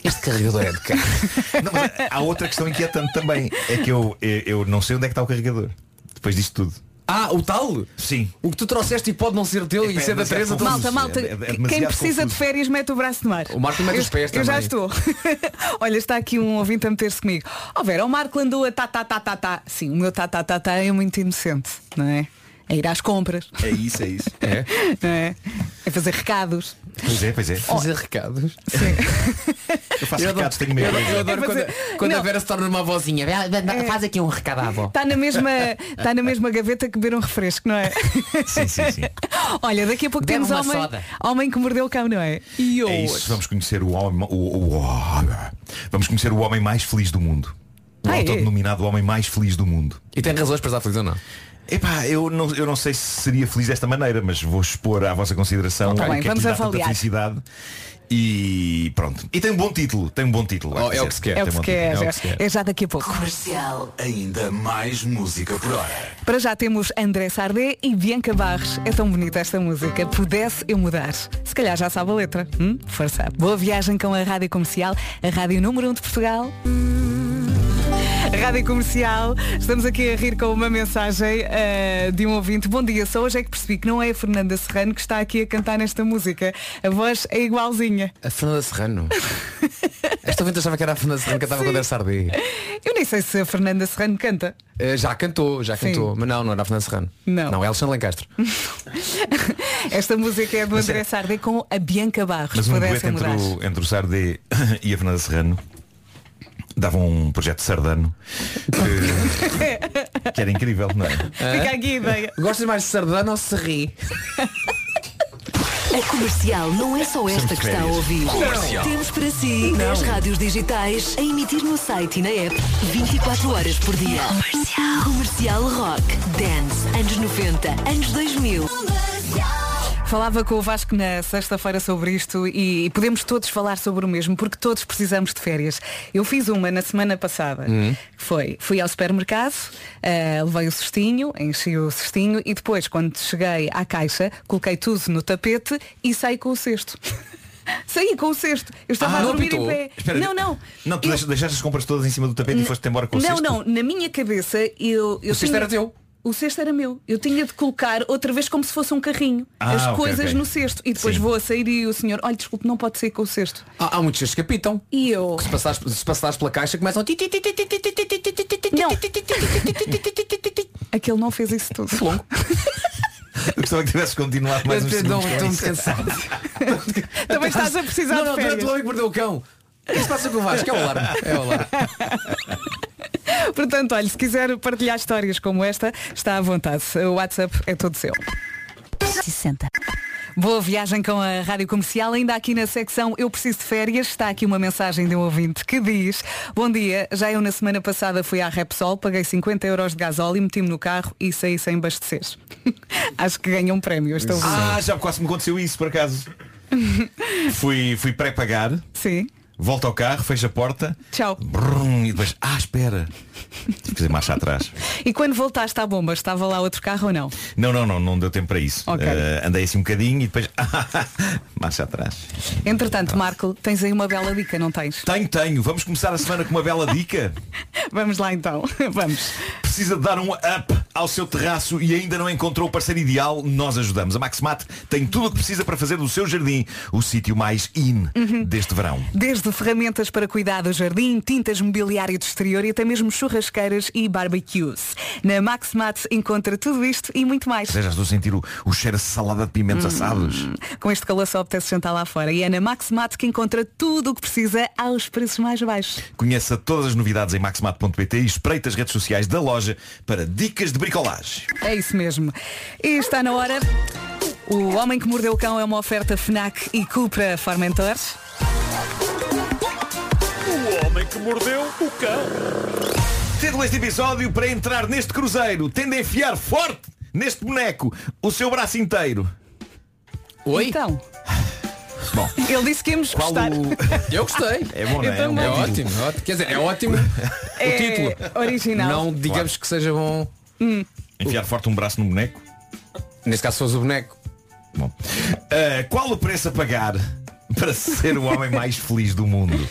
este carregador é de cá. Não, mas há outra questão inquietante também. É que eu, eu, eu não sei onde é que está o carregador. Depois disto tudo. Ah, o tal? Sim. O que tu trouxeste e pode não ser teu e É, ser da é Teresa. confuso. Malta, malta, É- é quem precisa de confuso. férias mete o braço no mar. O Marco mete eu, os pés Eu já também. estou. Olha, está aqui um ouvinte a meter-se comigo. Ó Vera, o Marco andou a tá, tá, tá, tá, tá. Sim, o meu tá, tá, tá, tá é muito inocente, não é? É ir às compras, É isso, é isso. É? não é? É fazer recados. Pois é, pois é. Fazer recados. Eu faço Eu adoro- recados, tenho medo. Eu, eu adoro É quando, fazer- quando a Não. Vera se torna uma vozinha. Faz aqui um recado à avó. Está na mesma, está na mesma gaveta que beber um refresco, não é? Sim, sim, sim. Olha, daqui a pouco temos uma homem, soda. homem que mordeu o cão, não é? E É hoje. isso. Vamos conhecer o homem. O, o- o- vamos conhecer o homem mais feliz do mundo. O Ah, é? autodenominado homem mais feliz do mundo. E tem razões para estar feliz ou não? Epá, eu não, eu não sei se seria feliz desta maneira, mas vou expor à vossa consideração Tá o bem, que é que lhe dá tanta felicidade. E pronto. E tem um bom título, tem um bom título. Oh, é o que se quer. É o Tem que se quer, é que é já daqui a pouco. Comercial. Ainda mais música por hora. Para já temos André Sardé e Bianca Barres. É tão bonita esta música. Pudesse eu mudar. Se calhar já sabe a letra. Hum? Força. Boa viagem com a Rádio Comercial, a Rádio Número 1 de Portugal. Rádio Comercial, estamos aqui a rir com uma mensagem eh, de um ouvinte. Bom dia, só hoje é que percebi que não é a Fernanda Serrano que está aqui a cantar nesta música. A voz é igualzinha. A Fernanda Serrano. Esta ouvinte achava que era a Fernanda Serrano que cantava com o André Sardé. Eu nem sei se a Fernanda Serrano canta. Eh, Já cantou, já Sim. cantou. Mas não, não era a Fernanda Serrano. Não. Não, é Alexandre Lencastre. Esta música é do André Sardé com a Bianca Barros. Mas um dueto entre o, entre o Sardé e a Fernanda Serrano davam um projeto sardano que, que era incrível, não é? Fica aqui a ideia. Gostas mais de Sardana ou Serri? A comercial não é só esta que está a ouvir. Temos para si nas rádios digitais, a emitir no site e na app 24 horas por dia. Comercial. Comercial Rock, Dance, anos 90, anos 2000. Falava com o Vasco na sexta-feira sobre isto e podemos todos falar sobre o mesmo, porque todos precisamos de férias. Eu fiz uma na semana passada. Hum. que Foi, fui ao supermercado, eh, levei o cestinho, enchi o cestinho e depois, quando cheguei à caixa, coloquei tudo no tapete e saí com o cesto. Saí com o cesto. Eu estava Ah, a não dormir em pé. Espera, não, não. Não, tu Eu- deixa- deixaste as compras todas em cima do tapete e foste embora com o não, cesto? não, na minha cabeça eu, eu O cesto tinha- era teu? o cesto era meu. Eu tinha de colocar outra vez como se fosse um carrinho ah, as okay, coisas okay. no cesto. E depois Sim. vou a sair e o senhor, olha, desculpe, não pode sair com o cesto. Ah, há, muitos cestos que apitam. E eu. Que se, passares, se passares pela caixa começam a. Não. Aquele não fez isso tudo. Longo. Eu gostava que tivesses continuado mais eu uns. Estou muito cansado. Também estás a precisar não, não, de férias. Não, durante o homem o cão. Isso passa com o Vasco, é o alarme. É o alarme. Portanto, olha, se quiser partilhar histórias como esta, está à vontade. O WhatsApp é todo seu. 60. Boa viagem com a Rádio Comercial. Ainda aqui na secção Eu Preciso de Férias, está aqui uma mensagem de um ouvinte que diz Bom dia, já eu na semana passada fui à Repsol, paguei 50 euros de gasóleo, meti-me no carro e saí sem abastecer. Acho que ganha um prémio. Estou Ah, já quase me aconteceu isso, por acaso. fui fui pré-pagar. Sim. Volto ao carro, fecho a porta. Tchau. Brum, e depois, ah, espera. Tive que fazer marcha atrás. E quando voltaste à bomba, estava lá outro carro ou não? Não, não, não, não deu tempo para isso. Ok. Eh, andei assim um bocadinho e depois, marcha atrás. Entretanto, Marco, tens aí uma bela dica, não tens? Tenho, tenho. Vamos começar a semana com uma bela dica. Vamos lá então. Vamos. Precisa de dar um up ao seu terraço e ainda não encontrou o parceiro ideal? Nós ajudamos. A Maxmat tem tudo o que precisa para fazer do seu jardim o sítio mais in deste verão. Desde ferramentas para cuidar do jardim, tintas mobiliário de exterior e até mesmo churrasqueiras e barbecues. Na Maxmat encontra tudo isto e muito mais. Já estou a sentir o, o cheiro a salada de pimentos assados. Com este calor só apetece jantar lá fora. E é na Maxmat que encontra tudo o que precisa aos preços mais baixos. Conheça todas as novidades em maxmat.pt e espreite as redes sociais da loja para dicas de bricolagem. É isso mesmo. E está na hora. O Homem que Mordeu o Cão é uma oferta FNAC e Cupra Formentor. O homem que mordeu o cão. Título deste episódio para entrar neste cruzeiro, tende a enfiar forte neste boneco o seu braço inteiro. Oi? Então. Bom, Ele disse que íamos Qual gostar. o- Eu gostei. É bom, não é? Eu É um. É ótimo, é ótimo. Quer dizer, é ótimo É o título. original. Não digamos que seja bom. Enfiar forte um braço no boneco. Nesse caso, se fosse o boneco. Bom. Ah, qual o preço a pagar para ser o homem mais feliz do mundo?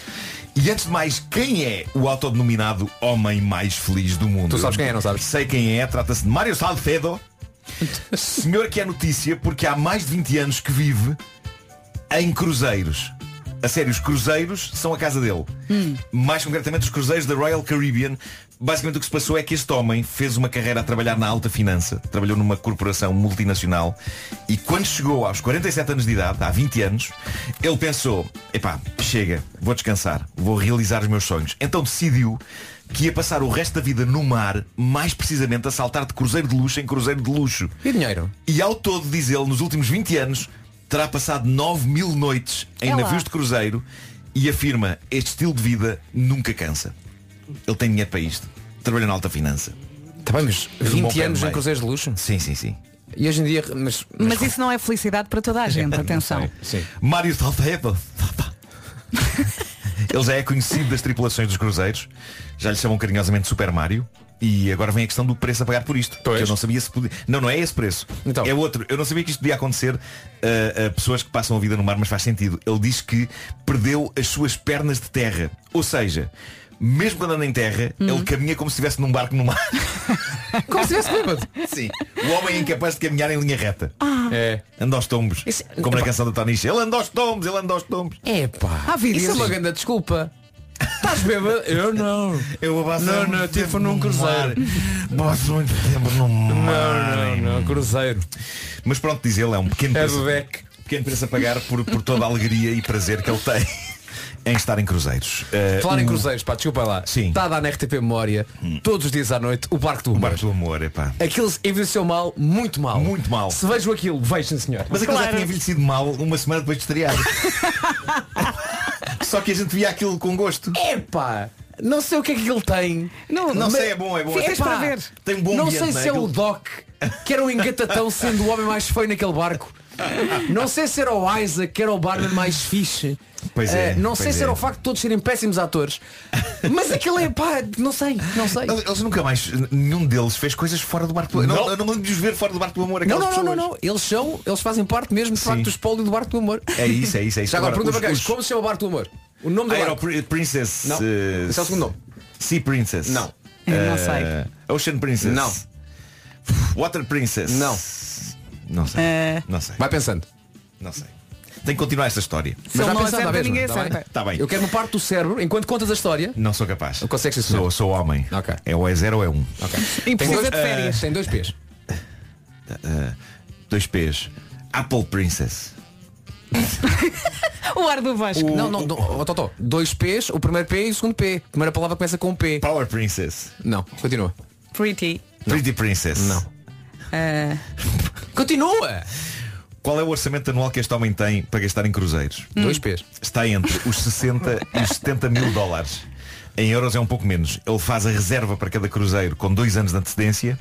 E antes de mais, quem é o autodenominado homem mais feliz do mundo? Tu sabes quem é, não sabes? Sei quem é, trata-se de Mário Salcedo. Senhor que é notícia porque há mais de 20 anos que vive em cruzeiros. A sério, os cruzeiros são a casa dele. Mais concretamente os cruzeiros da Royal Caribbean. Basicamente o que se passou é que este homem fez uma carreira a trabalhar na alta finança, trabalhou numa corporação multinacional e quando chegou aos 47 anos de idade, há 20 anos, ele pensou, epá, chega, vou descansar, vou realizar os meus sonhos. Então decidiu que ia passar o resto da vida no mar, mais precisamente a saltar de cruzeiro de luxo em cruzeiro de luxo. E dinheiro? E ao todo, diz ele, nos últimos 20 anos, terá passado 9 mil noites em É lá. navios de cruzeiro e afirma, este estilo de vida nunca cansa. Ele tem dinheiro para isto. Trabalha na alta finança. Tá bem, mas Um bom 20 pé anos de em cruzeiros de luxo? Sim, sim, sim. E hoje em dia, mas, Mas isso não é felicidade para toda a gente, atenção. Sim. Mário Salcedo. Ele já é conhecido das tripulações dos cruzeiros. Já lhe chamam carinhosamente Super Mario. E agora vem a questão do preço a pagar por isto. Pois. Que eu não sabia se podia. Não, não é esse preço. Então. É outro. Eu não sabia que isto podia acontecer a, a pessoas que passam a vida no mar, mas faz sentido. Ele diz que perdeu as suas pernas de terra. Ou seja, mesmo quando anda em terra, Hum. ele caminha como se estivesse num barco no mar. Como se estivesse bêbado. Sim. O homem é incapaz de caminhar em linha reta. É. Anda aos tombos. Isso- Como na canção da Tonicha. Ele anda aos tombos, ele anda aos tombos. É pá. Isso é uma grande desculpa. Estás bêbado? Eu não. Eu passo Não, não, tipo num cruzeiro. Passo muito tempo no mar. Não, não, não, cruzeiro. Mas pronto, diz ele, é um pequeno É preço, pequeno preço a pagar por, por toda a alegria e prazer que ele tem em estar em cruzeiros. Eh, Falar em o- cruzeiros, pá, desculpa lá. Sim. Está a dar na RTP Memória, todos os dias à noite, o barco do O humor. barco do amor, epá. Aquilo envelheceu mal, muito mal. Muito mal. Se vejo aquilo, vejo senhor. Mas aquilo já Claro. tinha envelhecido mal uma semana depois de estrear. Só que a gente via aquilo com gosto. Epá, não sei o que é que ele tem. Não, Não mas- sei, é bom, é bom. Epá, ver. Tem um bom Não ambiente, sei não é? se é o Doc, que era um engatatão sendo o homem mais feio naquele barco. Não sei se era o Isaac que era o barman mais fixe. Pois é, Eh, não sei pois se era é. o facto de todos serem péssimos atores. Mas aquele é pá, não sei, não sei. Eles, eles nunca mais, nenhum deles fez coisas fora do barco do amor. Não, não me lembro de os ver fora do barco do amor. Não, não, não, não, não. Eles são, eles fazem parte mesmo de Sim. facto do espólio do barco do amor. É isso, é isso, é isso. Já agora, Agora, pergunta para os- quem, como se chama o barco do amor? O nome do Ah, era o barco? Pri- Princess. Não. eh, Esse é o segundo nome. Sea Princess. Não. Eu não Eh, sei. Ocean Princess. Não. Water Princess. Não. Não sei. Eh, Não sei. Vai pensando. Não sei. Tem que continuar esta história. Se vai não pensando à mesma, ninguém tá bem? Está bem. Eu quero uma parte do cérebro, enquanto contas a história. Não sou capaz. Não consegues ser Sou, sou homem. Ok. É ou é zero ou é um. Ok. E Tem dois, de férias. tem dois P's. Eh, dois P's. Apple Princess. O ar do Vasco. Não, não, não oh, Totó. Dois P's, o primeiro P e o segundo P. A primeira palavra começa com P. Power Princess. Não, continua. Pretty. Pretty Princess. Não. Eh, Continua! Qual é o orçamento anual que este homem tem para gastar em cruzeiros? Dois P's. Está entre os 60 e os 70 mil dólares. Em euros é um pouco menos. Ele faz a reserva para cada cruzeiro com dois anos de antecedência.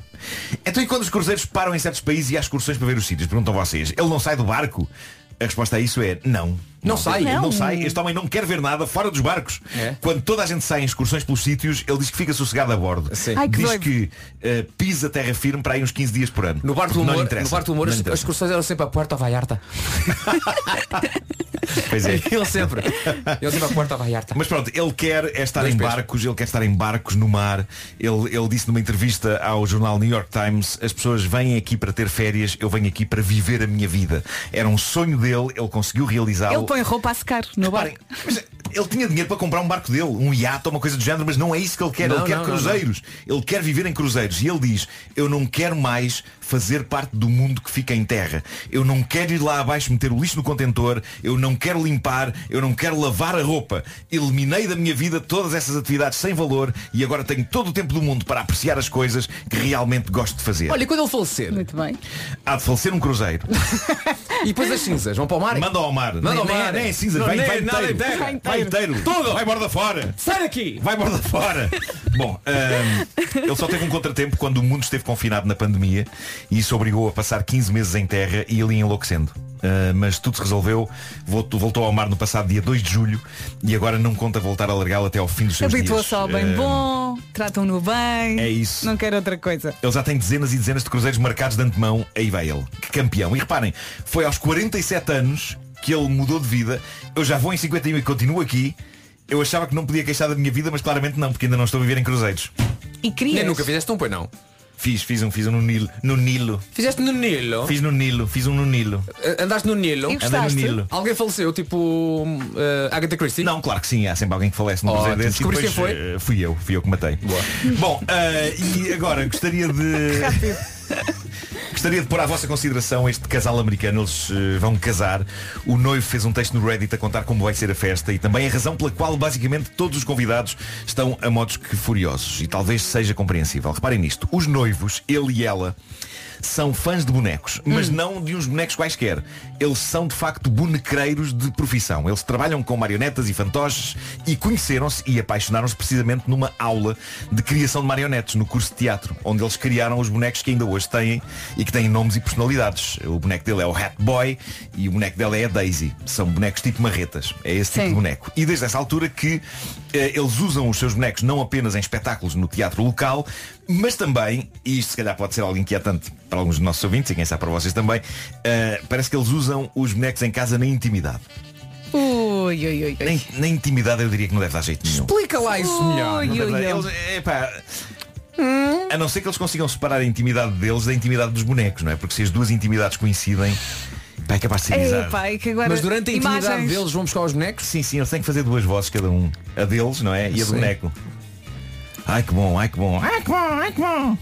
Então e quando os cruzeiros param em certos países e há excursões para ver os sítios? Perguntam vocês. Ele não sai do barco? A resposta a isso é não. Não sai? Ele não Não. sai. Este homem não quer ver nada fora dos barcos. É? Quando toda a gente sai em excursões pelos sítios, ele diz que fica sossegado a bordo. Sim. Ai, que diz doido. que eh, pisa terra firme para aí uns 15 dias por ano. No barco do Não humor, interessa. no barco do humor Não as, as excursões eram sempre a Puerto Vallarta. Pois é. Ele sempre. Ele sempre a Puerto Vallarta. Mas pronto, ele quer é estar Dois em pés. barcos, ele quer estar em barcos no mar. Ele, ele disse numa entrevista ao jornal New York Times, as pessoas vêm aqui para ter férias, eu venho aqui para viver a minha vida. Era um sonho dele, ele conseguiu realizá-lo. Põe roupa a secar no Reparem, barco. mas ele tinha dinheiro para comprar um barco dele, um iate ou uma coisa do género, mas não é isso que ele quer. Não, ele quer não, não, cruzeiros. Ele quer viver em cruzeiros. E ele diz, eu não quero mais fazer parte do mundo que fica em terra. Eu não quero ir lá abaixo meter o lixo no contentor, eu não quero limpar, eu não quero lavar a roupa. Eliminei da minha vida todas essas atividades sem valor e agora tenho todo o tempo do mundo para apreciar as coisas que realmente gosto de fazer. Olha, e quando ele falecer Muito bem. Há de falecer um cruzeiro. e depois as cinzas vão para o mar. Manda ao mar. Manda ao Nem- mar. Nem, nem cinza, Não, vai, nem- vai nada inteiro. inteiro. Vai Vai inteiro. Tudo. Vai borda fora. Sai daqui! Vai borda fora. Bom, ahm, ele só teve um contratempo quando o mundo esteve confinado na pandemia e isso obrigou a passar 15 meses em terra e ia enlouquecendo. Ah, mas tudo se resolveu, voltou, voltou ao mar no passado dia 2 de julho e agora não conta voltar a largá-lo até ao fim dos seus dias. Habitua-se ao bem Ah, bom, tratam-no bem. É isso. Não quero outra coisa. Ele já tem dezenas e dezenas de cruzeiros marcados de antemão, aí vai ele. Que campeão. E reparem, foi aos 47 anos que ele mudou de vida. Eu já vou em 51 e continuo aqui. Eu achava que não podia queixar da minha vida, mas claramente não, porque ainda não estou a viver em cruzeiros. E querias? Nem nunca fizeste um, pois não. Fiz, fiz um, fiz um no Nilo. No Nilo. Fizeste no Nilo? Fiz no Nilo, fiz um no Nilo. Eh, Andaste no Nilo? E Andei no? Nilo. Alguém faleceu, tipo eh, Agatha Christie? Não, claro que sim, há sempre alguém que falece no Ótimo. cruzeiro desse. depois, quem foi? eh, Fui eu, fui eu que matei. Bom, eh, e agora gostaria de. Gostaria de pôr à vossa consideração este casal americano, eles eh, vão casar. O noivo fez um texto no Reddit a contar como vai ser a festa e também a razão pela qual basicamente todos os convidados estão a modos que furiosos. E talvez seja compreensível. Reparem nisto, os noivos, ele e ela, são fãs de bonecos, mas não de uns bonecos quaisquer. Eles são de facto bonecreiros de profissão. Eles trabalham com marionetas e fantoches e conheceram-se e apaixonaram-se precisamente numa aula de criação de marionetes no curso de teatro, onde eles criaram os bonecos que ainda hoje têm e que têm nomes e personalidades. O boneco dele é o Hat Boy e o boneco dela é a Daisy. São bonecos tipo marretas. É esse tipo Sim. de boneco. E desde essa altura que eh, eles usam os seus bonecos não apenas em espetáculos no teatro local, mas também, e isto se calhar pode ser algo inquietante para alguns dos nossos ouvintes e quem sabe para vocês também, eh, parece que eles usam os bonecos em casa na intimidade. Ui, ui, ui, ui. Nem, na intimidade eu diria que não deve dar jeito nenhum. Explica lá isso melhor. Ui, deve ui, ui. eles- epá, a não ser que eles consigam separar a intimidade deles da intimidade dos bonecos, não é? Porque se as duas intimidades coincidem, pá, é capaz de ser bizarro. Epá, é que agora Mas durante a intimidade imagens- deles vão buscar os bonecos? Sim, sim, eles têm que fazer duas vozes cada um. A deles, não é? E a do Sim. boneco. Ai que bom, ai que bom. Ai que bom, ai que bom.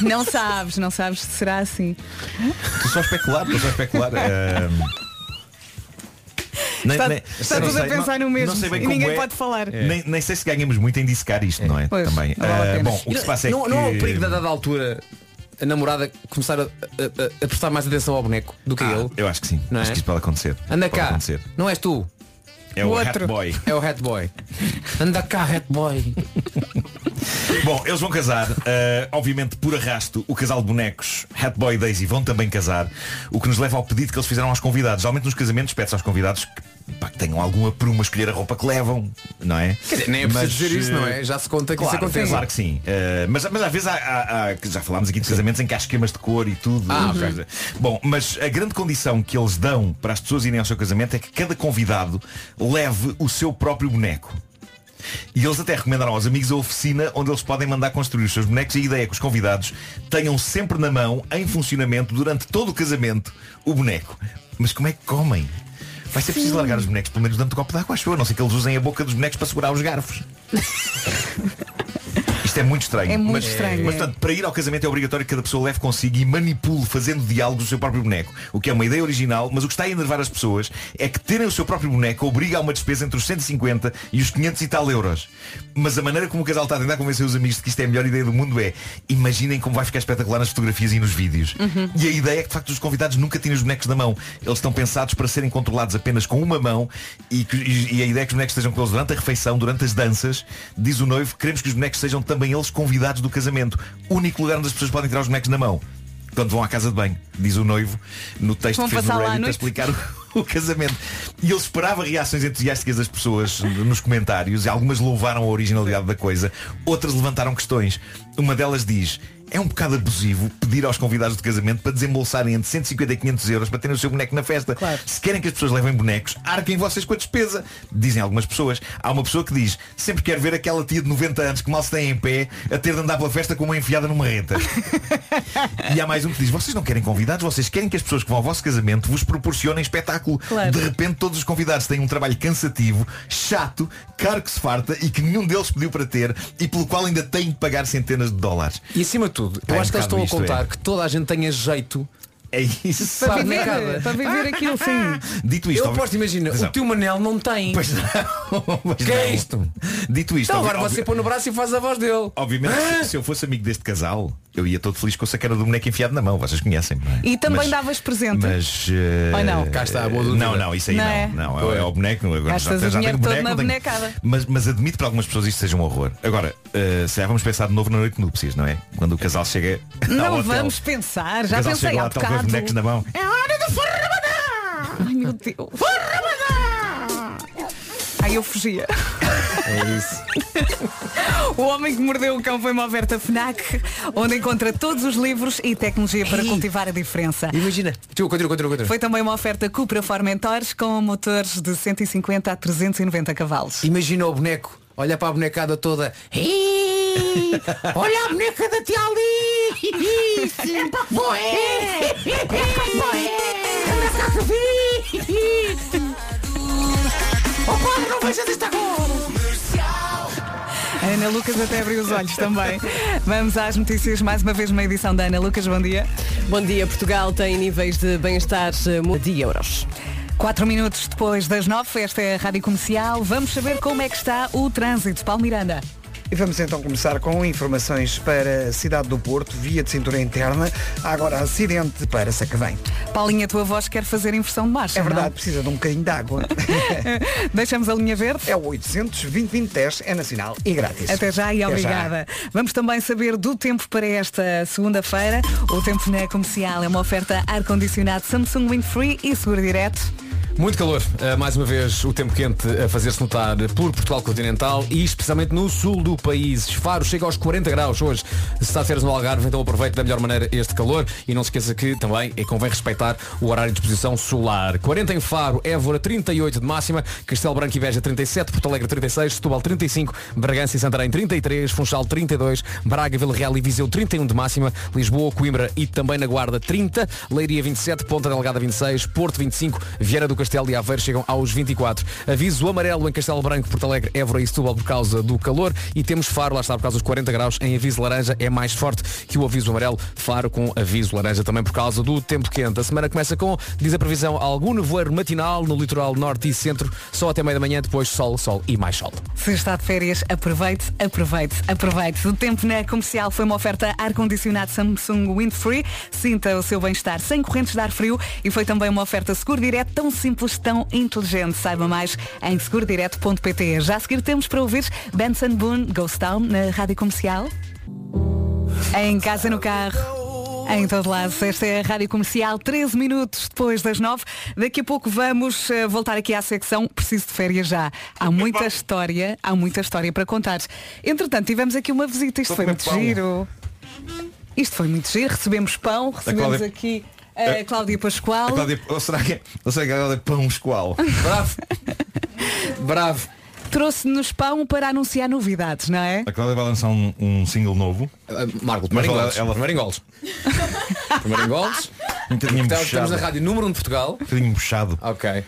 Não sabes, não sabes se será assim. Estou só a especular, estou só a especular. Ahm, nem- Está, nem- está tudo a pensar não- no mesmo não e ninguém é. pode falar. Nem, nem sei se ganhamos muito em dissecar isto, não é? Pois, Também. não pena. bom, o que se passa é não, que. não há o perigo de, a dada altura a namorada começar a, a- a- a prestar mais atenção ao boneco do que Ah, ele? eu acho que sim. Não acho é? que isso pode acontecer. Anda Pode cá. acontecer. Não és tu. É o, O Hat. Boy. É o Hat Boy. Anda cá, Hat Boy. Bom, eles vão casar. eh, obviamente, por arrasto, o casal de bonecos Hatboy e Daisy vão também casar. O que nos leva ao pedido que eles fizeram aos convidados. Geralmente nos casamentos pede-se aos convidados que, pá, que tenham alguma pruma a escolher a roupa que levam, não é? Quer dizer, nem é preciso Mas, dizer isso, não eh, é? Já se conta que claro, isso acontece. Claro que sim. Eh, mas, mas às vezes há, há- há- já falámos aqui de casamentos em que há esquemas de cor e tudo. Ah, ok. Coisa. Bom, mas a grande condição que eles dão para as pessoas irem ao seu casamento é que cada convidado leve o seu próprio boneco. E eles até recomendaram aos amigos a oficina onde eles podem mandar construir os seus bonecos e a ideia é que os convidados tenham sempre na mão, em funcionamento, durante todo o casamento, o boneco. Mas como é que comem? Vai ser preciso largar os bonecos pelo menos dentro do copo de água, acho eu, a não ser que eles usem a boca dos bonecos para segurar os garfos. Isto é muito estranho. É muito mas, estranho, Mas, é. portanto, para ir ao casamento é obrigatório que cada pessoa leve consigo e manipule fazendo diálogo do seu próprio boneco. O que é uma ideia original, mas o que está a enervar as pessoas é que terem o seu próprio boneco obriga a uma despesa entre os 150 e os 500 e tal euros. Mas a maneira como o casal está a tentar convencer os amigos de que isto é a melhor ideia do mundo é imaginem como vai ficar espetacular nas fotografias e nos vídeos. Uhum. E a ideia é que de facto os convidados nunca têm os bonecos na mão. Eles estão pensados para serem controlados apenas com uma mão e, que- e- e a ideia é que os bonecos estejam com eles durante a refeição, durante as danças. Diz o noivo, queremos que os bonecos sejam também eles convidados do casamento. Único lugar onde as pessoas podem tirar os bonecos na mão. Quando vão à casa de banho, diz o noivo no texto Vão que fez no passar lá à Reddit a noite. explicar o, o casamento. E ele esperava reações entusiásticas das pessoas nos comentários e algumas louvaram a originalidade da coisa, outras levantaram questões. Uma delas diz, é um bocado abusivo pedir aos convidados de casamento para desembolsarem entre 150 e 500 euros para terem o seu boneco na festa. Se querem que as pessoas levem bonecos, arquem vocês com a despesa. Dizem algumas pessoas. Há uma pessoa que diz, sempre quero ver aquela tia de 90 anos que mal se tem em pé a ter de andar pela festa com uma enfiada numa reta. E há mais um que diz, vocês não querem convidados, vocês querem que as pessoas que vão ao vosso casamento vos proporcionem espetáculo. Claro. De repente todos os convidados têm um trabalho cansativo, chato, caro que se farta e que nenhum deles pediu para ter e pelo qual ainda têm de pagar centenas de dólares. E acima de tudo, eu É acho que eles estão a isto, contar é. que toda a gente tenha jeito É isso. Para viver, nada. para viver aquilo sim. Dito isto, Eu aposto, imagina, Atenção. o teu Manel não tem. Pois não. Pois Que é não. isto? Dito isto, Então agora você põe no braço e faz a voz dele. obviamente se- se eu fosse amigo deste casal, eu ia todo feliz com a saqueira do boneco enfiado na mão, vocês conhecem. é? E também Mas- davas presente. Mas eh, Ou não? Cá está a boa dúvida. Não, não, isso aí Não não. é? Não, é, é o boneco. Agora Gastas já, o já tenho todo boneco, não tenho- bonecada. Mas, mas admito para algumas pessoas isto seja um horror. Agora, eh, se já vamos pensar de novo na noite de núpcias, não é? Quando o casal chega Não hotel, vamos pensar, o já casal pensei chega lá, há com os bonecos na mão. É hora do forro Ramadã! Ai meu Deus. Ai eu fugia. É isso. O Homem que Mordeu o Cão foi uma oferta FNAC, onde encontra todos os livros e tecnologia para cultivar a diferença. Imagina. Tio, continua, continua, continua. Foi também uma oferta Cupra Formentores com motores de 150 a 390 cavalos. Imagina o boneco. Olha para a bonecada toda. Olha a boneca da tia ali. Sempre Oh padre, não vejas isto agora. A Ana Lucas até abriu os olhos também. Vamos às notícias, mais uma vez uma edição da Ana Lucas, bom dia. Bom dia, Portugal tem níveis de bem-estar eh, de euros. Quatro minutos depois das nove, esta é a Rádio Comercial. Vamos saber como é que está o trânsito. Paulo Miranda. E vamos então começar com informações para a cidade do Porto, via de cintura interna. Há agora acidente para Sacavém. Paulinha, a tua voz quer fazer inversão de marcha. É não? verdade, precisa de um bocadinho de água. Deixamos a linha verde. É o 800 2010 é nacional e grátis. Até já e Até já. obrigada. Vamos também saber do tempo para esta segunda-feira. O tempo na comercial é uma oferta ar-condicionado Samsung Windfree e seguro direto. Muito calor. Uh, mais uma vez o tempo quente a fazer-se notar por Portugal continental e especialmente no sul do país. Faro chega aos 40 graus hoje. Se está de férias no Algarve, então aproveite da melhor maneira este calor e não se esqueça que também é convém respeitar o horário de exposição solar. 40 em Faro, Évora 38 de máxima, Castelo Branco e Beja 37, Porto Alegre 36, Setúbal 35, Bragança e Santarém 33, Funchal 32, Braga, Vila Real e Viseu 31 de máxima, Lisboa, Coimbra e também na Guarda 30, Leiria 27, Ponta Delgada 26, Porto 25, Vieira do Castelo e Aveiro chegam aos 24. Aviso amarelo em Castelo Branco, Porto Alegre, Évora e Setúbal por causa do calor e temos Faro, lá está por causa dos 40 graus, em aviso laranja é mais forte que o aviso amarelo, Faro com aviso laranja também por causa do tempo quente. A semana começa com, diz a previsão, algum nevoeiro matinal no litoral norte e centro, só até meia da manhã, depois sol, sol e mais sol. Se está de férias, aproveite, aproveite, aproveite. O tempo na comercial foi uma oferta ar-condicionado Samsung Windfree. Sinta o seu bem-estar sem correntes de ar frio e foi também uma oferta seguro direto tão simples simples, tão inteligente. Saiba mais em segurodireto.pt. Já a seguir temos para ouvir Benson Boone Ghost Town na Rádio Comercial. Em casa, no carro. Em todo lado, esta é a Rádio Comercial, 13 minutos depois das 9. Daqui a pouco vamos eh, voltar aqui à secção Preciso de Férias já. Há muita história, há muita história para contar. Entretanto, tivemos aqui uma visita, isto Vou foi muito pão. giro. Isto foi muito giro, recebemos pão, recebemos Cláudia- aqui a A- Cláudia Pascoal. A Cláudia, ou será que é, ou será que a Cláudia é pão escoal? Bravo. Bravo. Trouxe-nos pão para anunciar novidades, não é? A Cláudia vai lançar um, um single novo. Marco, Mas primeiro ela- engoles. ela- Primeiro engoles. primeiro engoles. Um bocadinho Estamos estamos na rádio número 1 de Portugal. Um bocadinho puxado. Ok.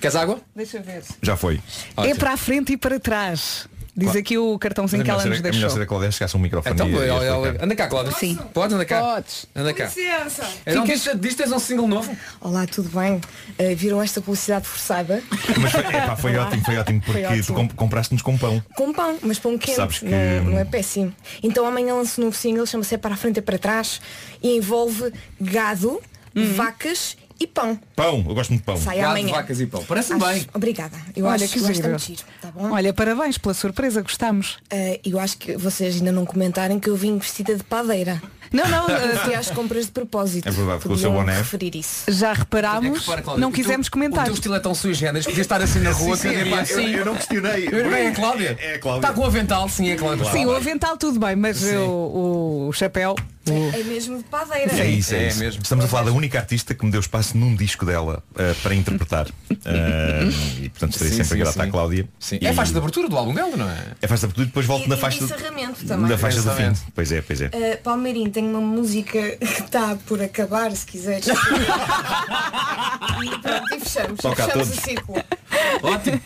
Queres água? Deixa eu ver. Já foi. É para a frente e para trás. Diz aqui o cartãozinho que é ela melhor nos ser, é melhor deixou. ser a Cláudia chegasse um microfone Então, e, e ela- ela- explicar. anda cá, Cláudia. Sim. Podes, anda cá. Podes. Anda cá. licença. Então, Ficas- diz, diz que tens um single novo? Olá, tudo bem? Uh, viram esta publicidade forçada? Mas foi, epá, foi ótimo, foi ótimo, porque Foi ótimo. tu comp- compraste-nos com pão. Com pão, mas pão quente, Sabes que- não, não é péssimo. Então amanhã lanço um novo single, chama-se É para a frente, é para trás e envolve gado, Uhum. vacas e pão. Pão, eu gosto muito de pão. Sai Gado, amanhã. vacas e pão. Parece Acho- bem. Obrigada. Eu Olha acho que que giro. muito giro. Tá bom? Olha, parabéns pela surpresa, gostamos. Uh, eu acho que vocês ainda não comentaram que eu vim vestida de padeira. Não, não, fui às compras de propósito. É verdade, com o seu boné. referir isso. Já É que reparámos, repara, Cláudia, não o teu- quisemos comentar. O teu estilo é tão sui generis, podia estar assim na rua Sim, sim, epá, eu- eu não questionei. É a Cláudia. É a Cláudia. Está com o avental, sim, é a Cláudia. Sim, o avental tudo bem, mas o, o, o chapéu. É mesmo de padeira. É isso, é, É isso. mesmo. Estamos a falar da única artista que me deu espaço num disco dela eh, para interpretar. Eh, e portanto estarei Sim, sempre sim, grata à sim. Sim. Sim. É a faixa de abertura do álbum dela, não é? É faixa de abertura e depois volto E- na e faixa de encerramento também. da faixa do fim. Pois é, pois é. Uh, Palmeirinho, tenho uma música que está por acabar, se quiseres. e pronto, e fechamos. Toca a fechamos o círculo. Ótimo.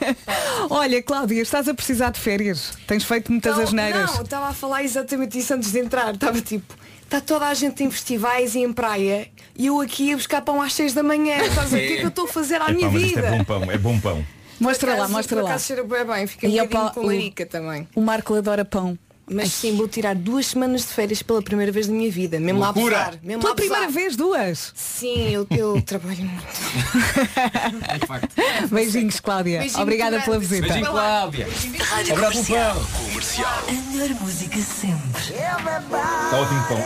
Olha, Cláudia, estás a precisar de férias. Tens feito muitas Não, asneiras. Não, estava a falar exatamente isso antes de entrar. Estava tipo, está toda a gente em festivais e em praia e eu aqui a buscar pão às 6 da manhã. Estás a ver? O que é que eu estou a fazer à Epá, minha mas isto vida? é bom pão, é bom pão. Mostra Por lá, acaso- mostra lá. acaso cheira bem fica um E a bocadinho pa- com larica também. O Marco adora pão. Mas sim, vou tirar duas semanas de férias pela primeira vez na minha vida. Mesmo lá a Loucura! abusar. Mesmo Pela a abusar. primeira vez, duas. Sim, eu, eu trabalho muito. De facto. Beijinhos, Cláudia. Beijinho Obrigada muito pela grande. visita. Beijinho, Cláudia. Abraço Comercial. pão. Comercial. A melhor música sempre. Está ótimo pão.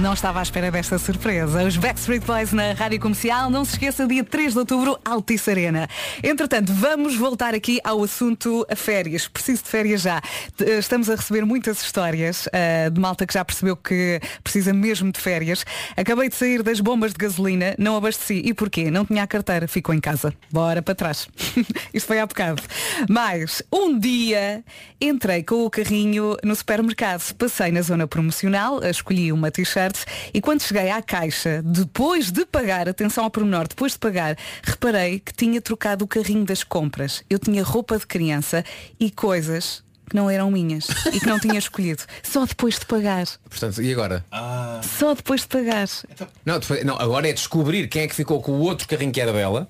Não estava à espera desta surpresa. Os Backstreet Boys na Rádio Comercial. Não se esqueça, dia 3 de outubro, Altice Arena. Entretanto, vamos voltar aqui ao assunto férias. Preciso de férias já. T- Estamos a receber muitas histórias ah, de malta que já percebeu que precisa mesmo de férias. Acabei de sair das bombas de gasolina, não abasteci. E porquê? Não tinha a carteira, ficou em casa. Bora para trás. Isto foi há bocado. Mas, um dia, entrei com o carrinho no supermercado. Passei na zona promocional, escolhi uma t-shirt e quando cheguei à caixa, depois de pagar, atenção ao pormenor, depois de pagar, reparei que tinha trocado o carrinho das compras. Eu tinha roupa de criança e coisas que não eram minhas e que não tinha escolhido. Só depois de pagar. Portanto, e agora? Só depois de pagar. Não, depois- não, agora é descobrir quem é que ficou com o outro carrinho que era dela.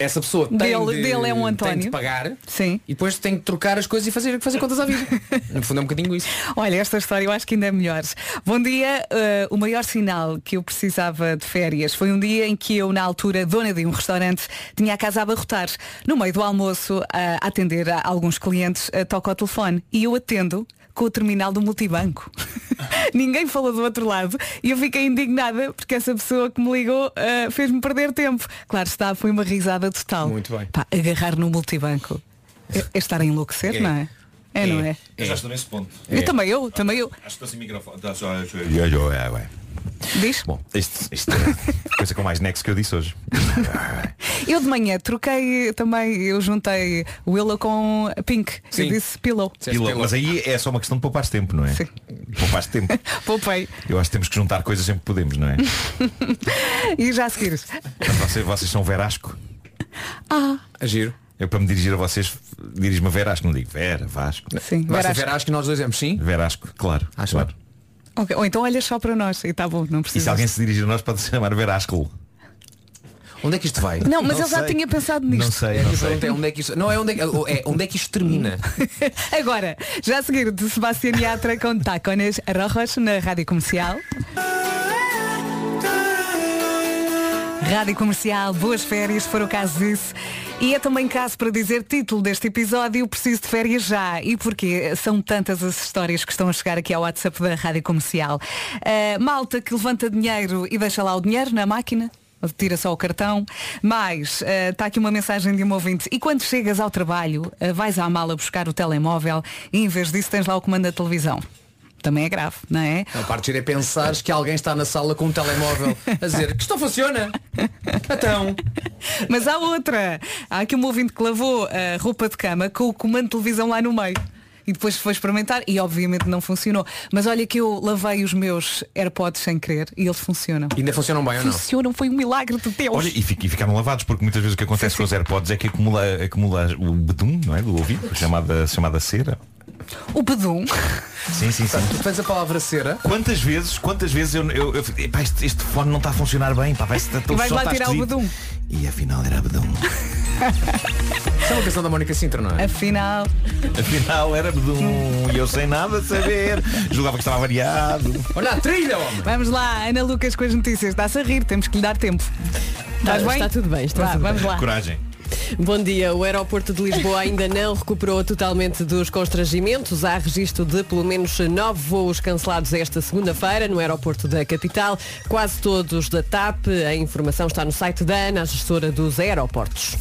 Essa pessoa tem, Dele- de, dele é um tem António. de pagar Sim. e depois tem que trocar as coisas e fazer, fazer contas à vida. No fundo é um bocadinho isso. Olha, esta história eu acho que ainda é melhor. Bom dia, eh, o maior sinal que eu precisava de férias foi um dia em que eu, na altura, dona de um restaurante, tinha a casa a abarrotar. No meio do almoço, a atender a alguns clientes, eh, toca o telefone e eu atendo com o terminal do multibanco. Ninguém falou do outro lado e eu fiquei indignada porque essa pessoa que me ligou eh, fez-me perder tempo. Claro está, foi uma risada total. Muito bem. Pá, agarrar no multibanco. É, é estar a enlouquecer, É. não é? É, não é? Eu já estou nesse ponto. Eu também, eu, também eu. Acho que estou sem microfone. Diz? Bom, isto, isto é a coisa com mais nexo que eu disse hoje. Eu de manhã troquei também, eu juntei Willow com Pink. Sim. Eu disse Pillow. Pila, Mas aí é só uma questão de poupar tempo, não é? Sim. Poupar tempo. Poupei. Eu acho que temos que juntar coisas sempre que podemos, não é? E já a seguir. Portanto, vocês, vocês são Verasco. Ah, A giro. Eu para me dirigir a vocês dirijo-me a Verasco, não digo Vera, Vasco. sim. Basta Verás- ver, acho que nós dois dizemos sim. Verasco, claro. Acho claro. Ok, Ou então olha só para nós e está bom, não E precisa. se alguém se dirigir a nós pode se chamar Verasco. Onde é que isto vai? Não, mas ele já tinha pensado nisto. Não sei, não sei. é onde é que isto. Não é onde é que, é onde é que isto termina. Agora, já a seguir de Sebastián Yatra com Tacones Rojos na Rádio Comercial. Rádio Comercial, boas férias, se for o caso disso. E é também caso para dizer título deste episódio, preciso de férias já. E porquê? São tantas as histórias que estão a chegar aqui ao WhatsApp da Rádio Comercial. Uh, malta que levanta dinheiro e deixa lá o dinheiro na máquina. Tira só o cartão. Mas está aqui uma mensagem de um ouvinte. E quando chegas ao trabalho, uh, vais à mala buscar o telemóvel e em vez disso tens lá o comando da televisão. Também é grave, não é? A parte de ir é pensar que alguém está na sala com um telemóvel a dizer que isto não funciona. Então. Mas há outra. Há aqui um ouvinte que lavou a roupa de cama com o comando de televisão lá no meio. E depois foi experimentar e obviamente não funcionou. Mas olha que eu lavei os meus AirPods sem querer e eles funcionam. E ainda funcionam bem ou não? Funcionam, foi um milagre de Deus. Olha, e, fic- e ficaram lavados, porque muitas vezes o que acontece com os AirPods é que acumula, acumula o bedum, não é? Do ouvido, chamada, chamada cera. O bedum. Sim, sim, sim. Tu tens a palavra cera. Quantas vezes, quantas vezes eu, eu, eu epá, este, este fone não está a funcionar bem, pá, vai E vais lá tirar o bedum. E afinal era bedum. Isso é uma canção da Mónica Sintra, não é? Afinal. Afinal era bedum. E eu sem nada saber. Julgava que estava variado. Olha a trilha, homem. Vamos lá, Ana Lucas com as notícias. Está-se a rir, temos que lhe dar tempo. Estás bem? Está tudo bem, está Vá, tudo vamos bem. lá. Coragem. Bom dia. O aeroporto de Lisboa ainda não recuperou totalmente dos constrangimentos. Há registro de pelo menos nove voos cancelados esta segunda-feira no aeroporto da capital, quase todos da TAP. A informação está no site da ANA, a gestora dos aeroportos.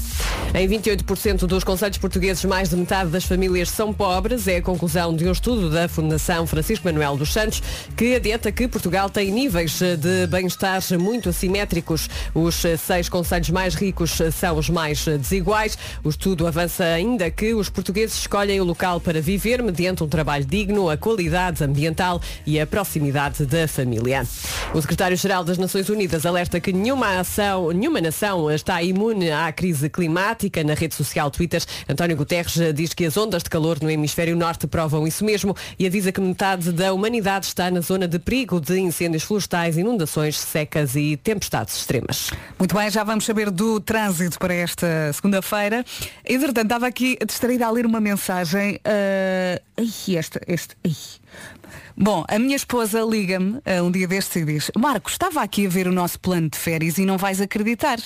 Em 28% dos conselhos portugueses, mais de metade das famílias são pobres. É a conclusão de um estudo da Fundação Francisco Manuel dos Santos, que adianta que Portugal tem níveis de bem-estar muito assimétricos. Os seis conselhos mais ricos são os mais desiguais. O estudo avança ainda que os portugueses escolhem o local para viver mediante um trabalho digno, a qualidade ambiental e a proximidade da família. O secretário-geral das Nações Unidas alerta que nenhuma ação, nenhuma nação está imune à crise climática. Na rede social Twitter, António Guterres diz que as ondas de calor no hemisfério norte provam isso mesmo e avisa que metade da humanidade está na zona de perigo de incêndios florestais, inundações, secas e tempestades extremas. Muito bem, já vamos saber do trânsito para esta segunda-feira. Entretanto, estava aqui distraída a ler uma mensagem. ah, ai, esta, este. ai. Bom, a minha esposa liga-me ah, um dia destes e diz Marco, estava aqui a ver o nosso plano de férias e não vais acreditar.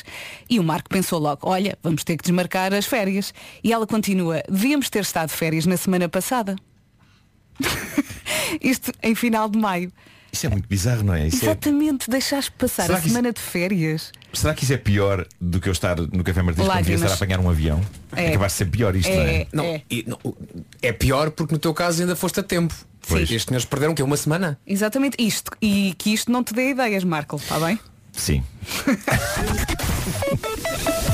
E o Marco pensou logo, olha, vamos ter que desmarcar as férias. E ela continua, devíamos ter estado de férias na semana passada. Isto em final de maio. Isso é muito bizarro, não é? Isso é- Exatamente, deixaste passar Será a que isso- semana de férias. Será que isso é pior do que eu estar no Café Martins quando devia Lágrimas. estar a apanhar um avião? É. É, capaz de ser pior isto, não é? Não, e- não, é pior porque no teu caso ainda foste a tempo. Pois. Estes senhores perderam o quê? Uma semana? Exatamente isto. E que isto não te dê ideias, Marco, está bem? Sim.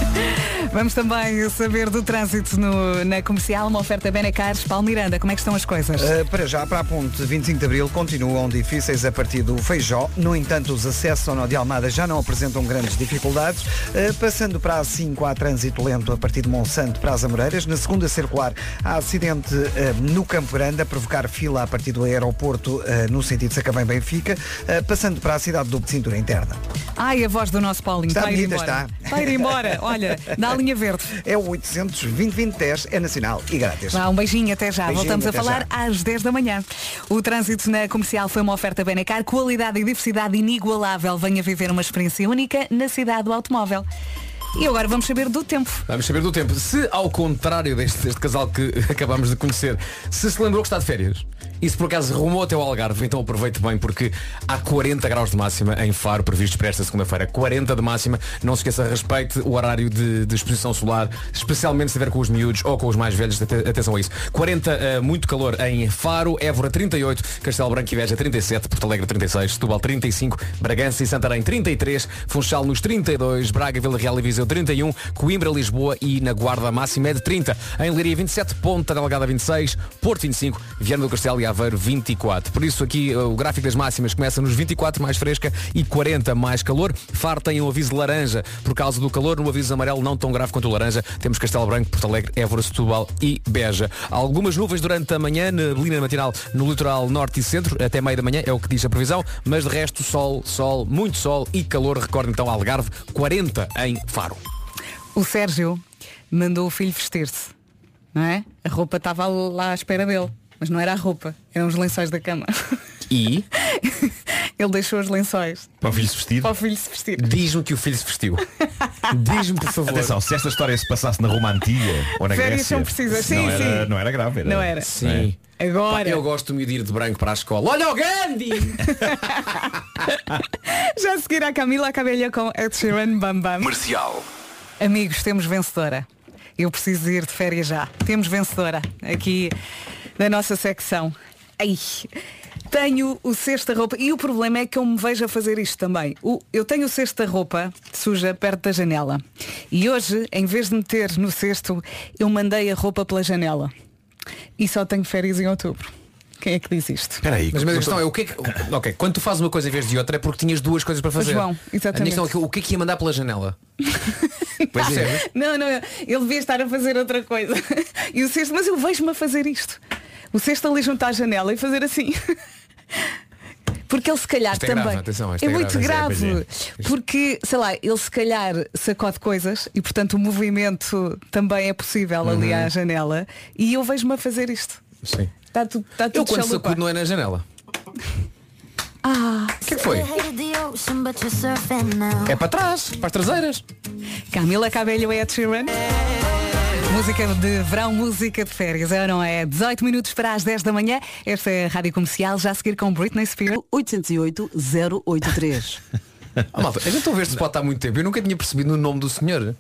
Vamos também saber do trânsito no- na comercial, uma oferta Benecares. Paulo Miranda, como é que estão as coisas? Uh, para já, para a ponte 25 de Abril continuam difíceis a partir do Feijó. No entanto, os acessos ao Nó de Almada já não apresentam grandes dificuldades. Uh, passando para a 5, há trânsito lento a partir de Monsanto para as Amoreiras. Na segunda circular, há acidente uh, no Campo Grande a provocar fila a partir do aeroporto no sentido de Sacavém-Benfica. Passando para a cidade do Cintura Interna. Ai, a voz do nosso Paulinho. Está ir bonita, embora. está. Está a ir embora. Olha, na linha verde. É o 800 2010 é nacional e grátis. Vá, um beijinho até já. Beijinho, Voltamos a até falar já. às 10 da manhã. O trânsito na comercial foi uma oferta Benecar, qualidade e diversidade inigualável. Venha viver uma experiência única na cidade do automóvel. E agora vamos saber do tempo. Vamos saber do tempo. Se ao contrário deste, deste casal que acabamos de conhecer, se se lembrou que está de férias e se por acaso rumou até ao Algarve, então aproveite bem porque há 40 graus de máxima em Faro previstos para esta segunda-feira. 40 de máxima. Não se esqueça, respeite o horário de, de exposição solar, especialmente se estiver com os miúdos ou com os mais velhos. Ate- Atenção a isso. 40, eh, muito calor em Faro, Évora 38, Castelo Branco e Veja 37, Porto Alegre 36, Setúbal 35, Bragança e Santarém 33, Funchal nos 32, Braga, Vila Real e Viseu 31, Coimbra, Lisboa e na Guarda máxima é de 30. Em Leiria 27, Ponta Delgada 26, Porto 25, Viana do Castelo e Aveiro 24. Por isso aqui uh, o gráfico das máximas começa nos 24 mais fresca e 40 mais calor. Faro tem um aviso laranja por causa do calor, no aviso amarelo não tão grave quanto o laranja. Temos Castelo Branco, Porto Alegre, Évora, Setúbal e Beja. Algumas nuvens durante a manhã, neblina matinal no litoral norte e centro, até meio da manhã, é o que diz a previsão, mas de resto sol, sol, muito sol e calor. Recordo então Algarve, 40 em Faro. O Sérgio mandou o filho vestir-se, não é? A roupa estava lá à espera dele, mas não era a roupa, eram os lençóis da cama. E Ele deixou os lençóis Para o filho se vestir. para o filho se vestir. diz-me que o filho se vestiu. Diz-me, por favor. Atenção, se esta história se passasse na Roma Antiga ou na Férias Grécia, são precisas. não, Sim, era, sim. não era grave. Era, Não era. Sim. Agora. Pá, eu gosto de ir de branco para a escola. Olha o Gandhi! Já a seguir a Camila a cabelha com Ed Sheeran Bam Bam. Comercial. Amigos, temos vencedora. Eu preciso ir de férias já. Temos vencedora aqui da nossa secção. Ai, tenho o cesto da roupa e o problema é que eu me vejo a fazer isto também. O- eu tenho o cesto da roupa suja perto da janela. E hoje, em vez de meter no cesto, eu mandei a roupa pela janela. E só tenho férias em outubro. Quem é que diz isto? Espera aí. Mas, mas a questão é o que é que. Ok, quando tu fazes uma coisa em vez de outra é porque tinhas duas coisas para fazer. João, A minha exatamente. questão é que o que é que ia mandar pela janela? Pois é. Não, não, ele devia estar a fazer outra coisa. E o cesto, mas eu vejo-me a fazer isto. O cesto ali junto à janela e fazer assim. Porque ele se calhar é também. grave, atenção, é, é muito grave, grave. é, Porque, sei lá, ele se calhar sacode coisas e portanto o movimento também é possível ali Uhum. à janela. E eu vejo-me a fazer isto. Sim. Está tudo, está tudo Eu quando chalupa. sacudo não é na janela. Ah, O que é que foi? É para trás, para as traseiras. Camila Cabello é Ed Sheeran. Música de verão, música de férias, é ou não é? 18 minutos para as 10 da manhã. Esta é a Rádio Comercial, já a seguir com Britney Spears. 808 083. Ah, malta, eu já estou a ver este spot há muito tempo. Eu nunca tinha percebido o nome do senhor.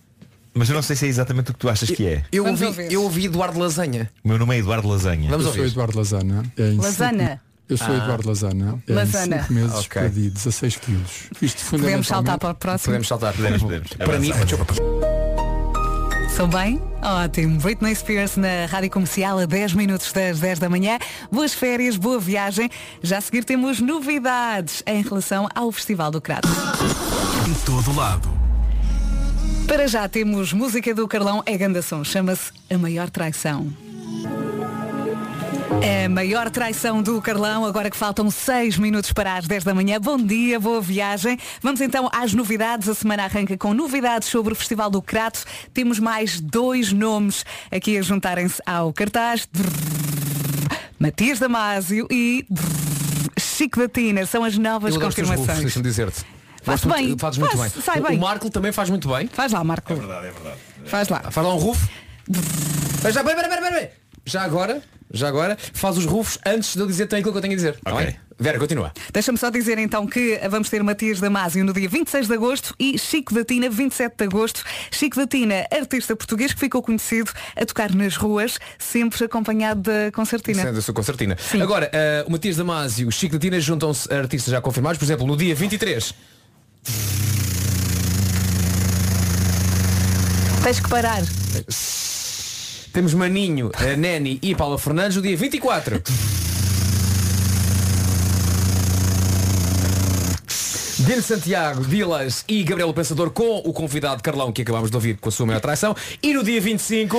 Mas eu não sei se é exatamente o que tu achas que é. Eu Vamos ouvi, ouvir. eu ouvi Eduardo Lasanha. O meu nome é Eduardo Lasanha. Vamos Eu sou ouvir. Eduardo Lazana. É Lasana. Eu sou Ah. Eduardo Lazana. É Lasana. Em 5 meses Ok. perdi 16 quilos. Isto Podemos saltar fundamentalmente. para o próximo. Podemos saltar. Podemos, podemos. Para mim, Sou bem? Ótimo. Britney Spears na Rádio Comercial a 10 minutos das 10 da manhã. Boas férias, boa viagem. Já a seguir temos novidades em relação ao Festival do Crato. Em todo lado. Para já temos música do Carlão é Gandação. Chama-se A Maior Traição. A maior traição do Carlão, agora que faltam 6 minutos para as 10 da manhã. Bom dia, boa viagem. Vamos então às novidades. A semana arranca com novidades sobre o Festival do Crato. Temos mais dois nomes aqui a juntarem-se ao cartaz. Matias Damasio e Chico da Tina. São as novas confirmações. deixa-me dizer-te. Faz bem, Fazes muito faz- bem. sai O- bem. O Marco também faz muito bem. Faz lá, Marco. verdade, é verdade. Faz lá. Faz lá um rufo. Já, pera, pera, pera, pera. já agora, já agora, faz os rufos antes de eu dizer tem aquilo que eu tenho a dizer. tá bem? Vera, continua. Deixa-me só dizer então que vamos ter Matias Damasio no dia 26 de agosto e Chico da Tina 27 de agosto. Chico da Tina, artista português que ficou conhecido a tocar nas ruas, sempre acompanhado da concertina. Sendo a sua concertina. Agora, eh, o Matias Damasio e o Chico da Tina juntam-se a artistas já confirmados. Por exemplo, no dia 23. Tens que parar. Temos Maninho, a Neni e Paula Fernandes no dia 24. Dino Santiago, Dilas e Gabriel Pensador com o convidado Carlão que acabámos de ouvir com a sua maior traição. E no dia 25.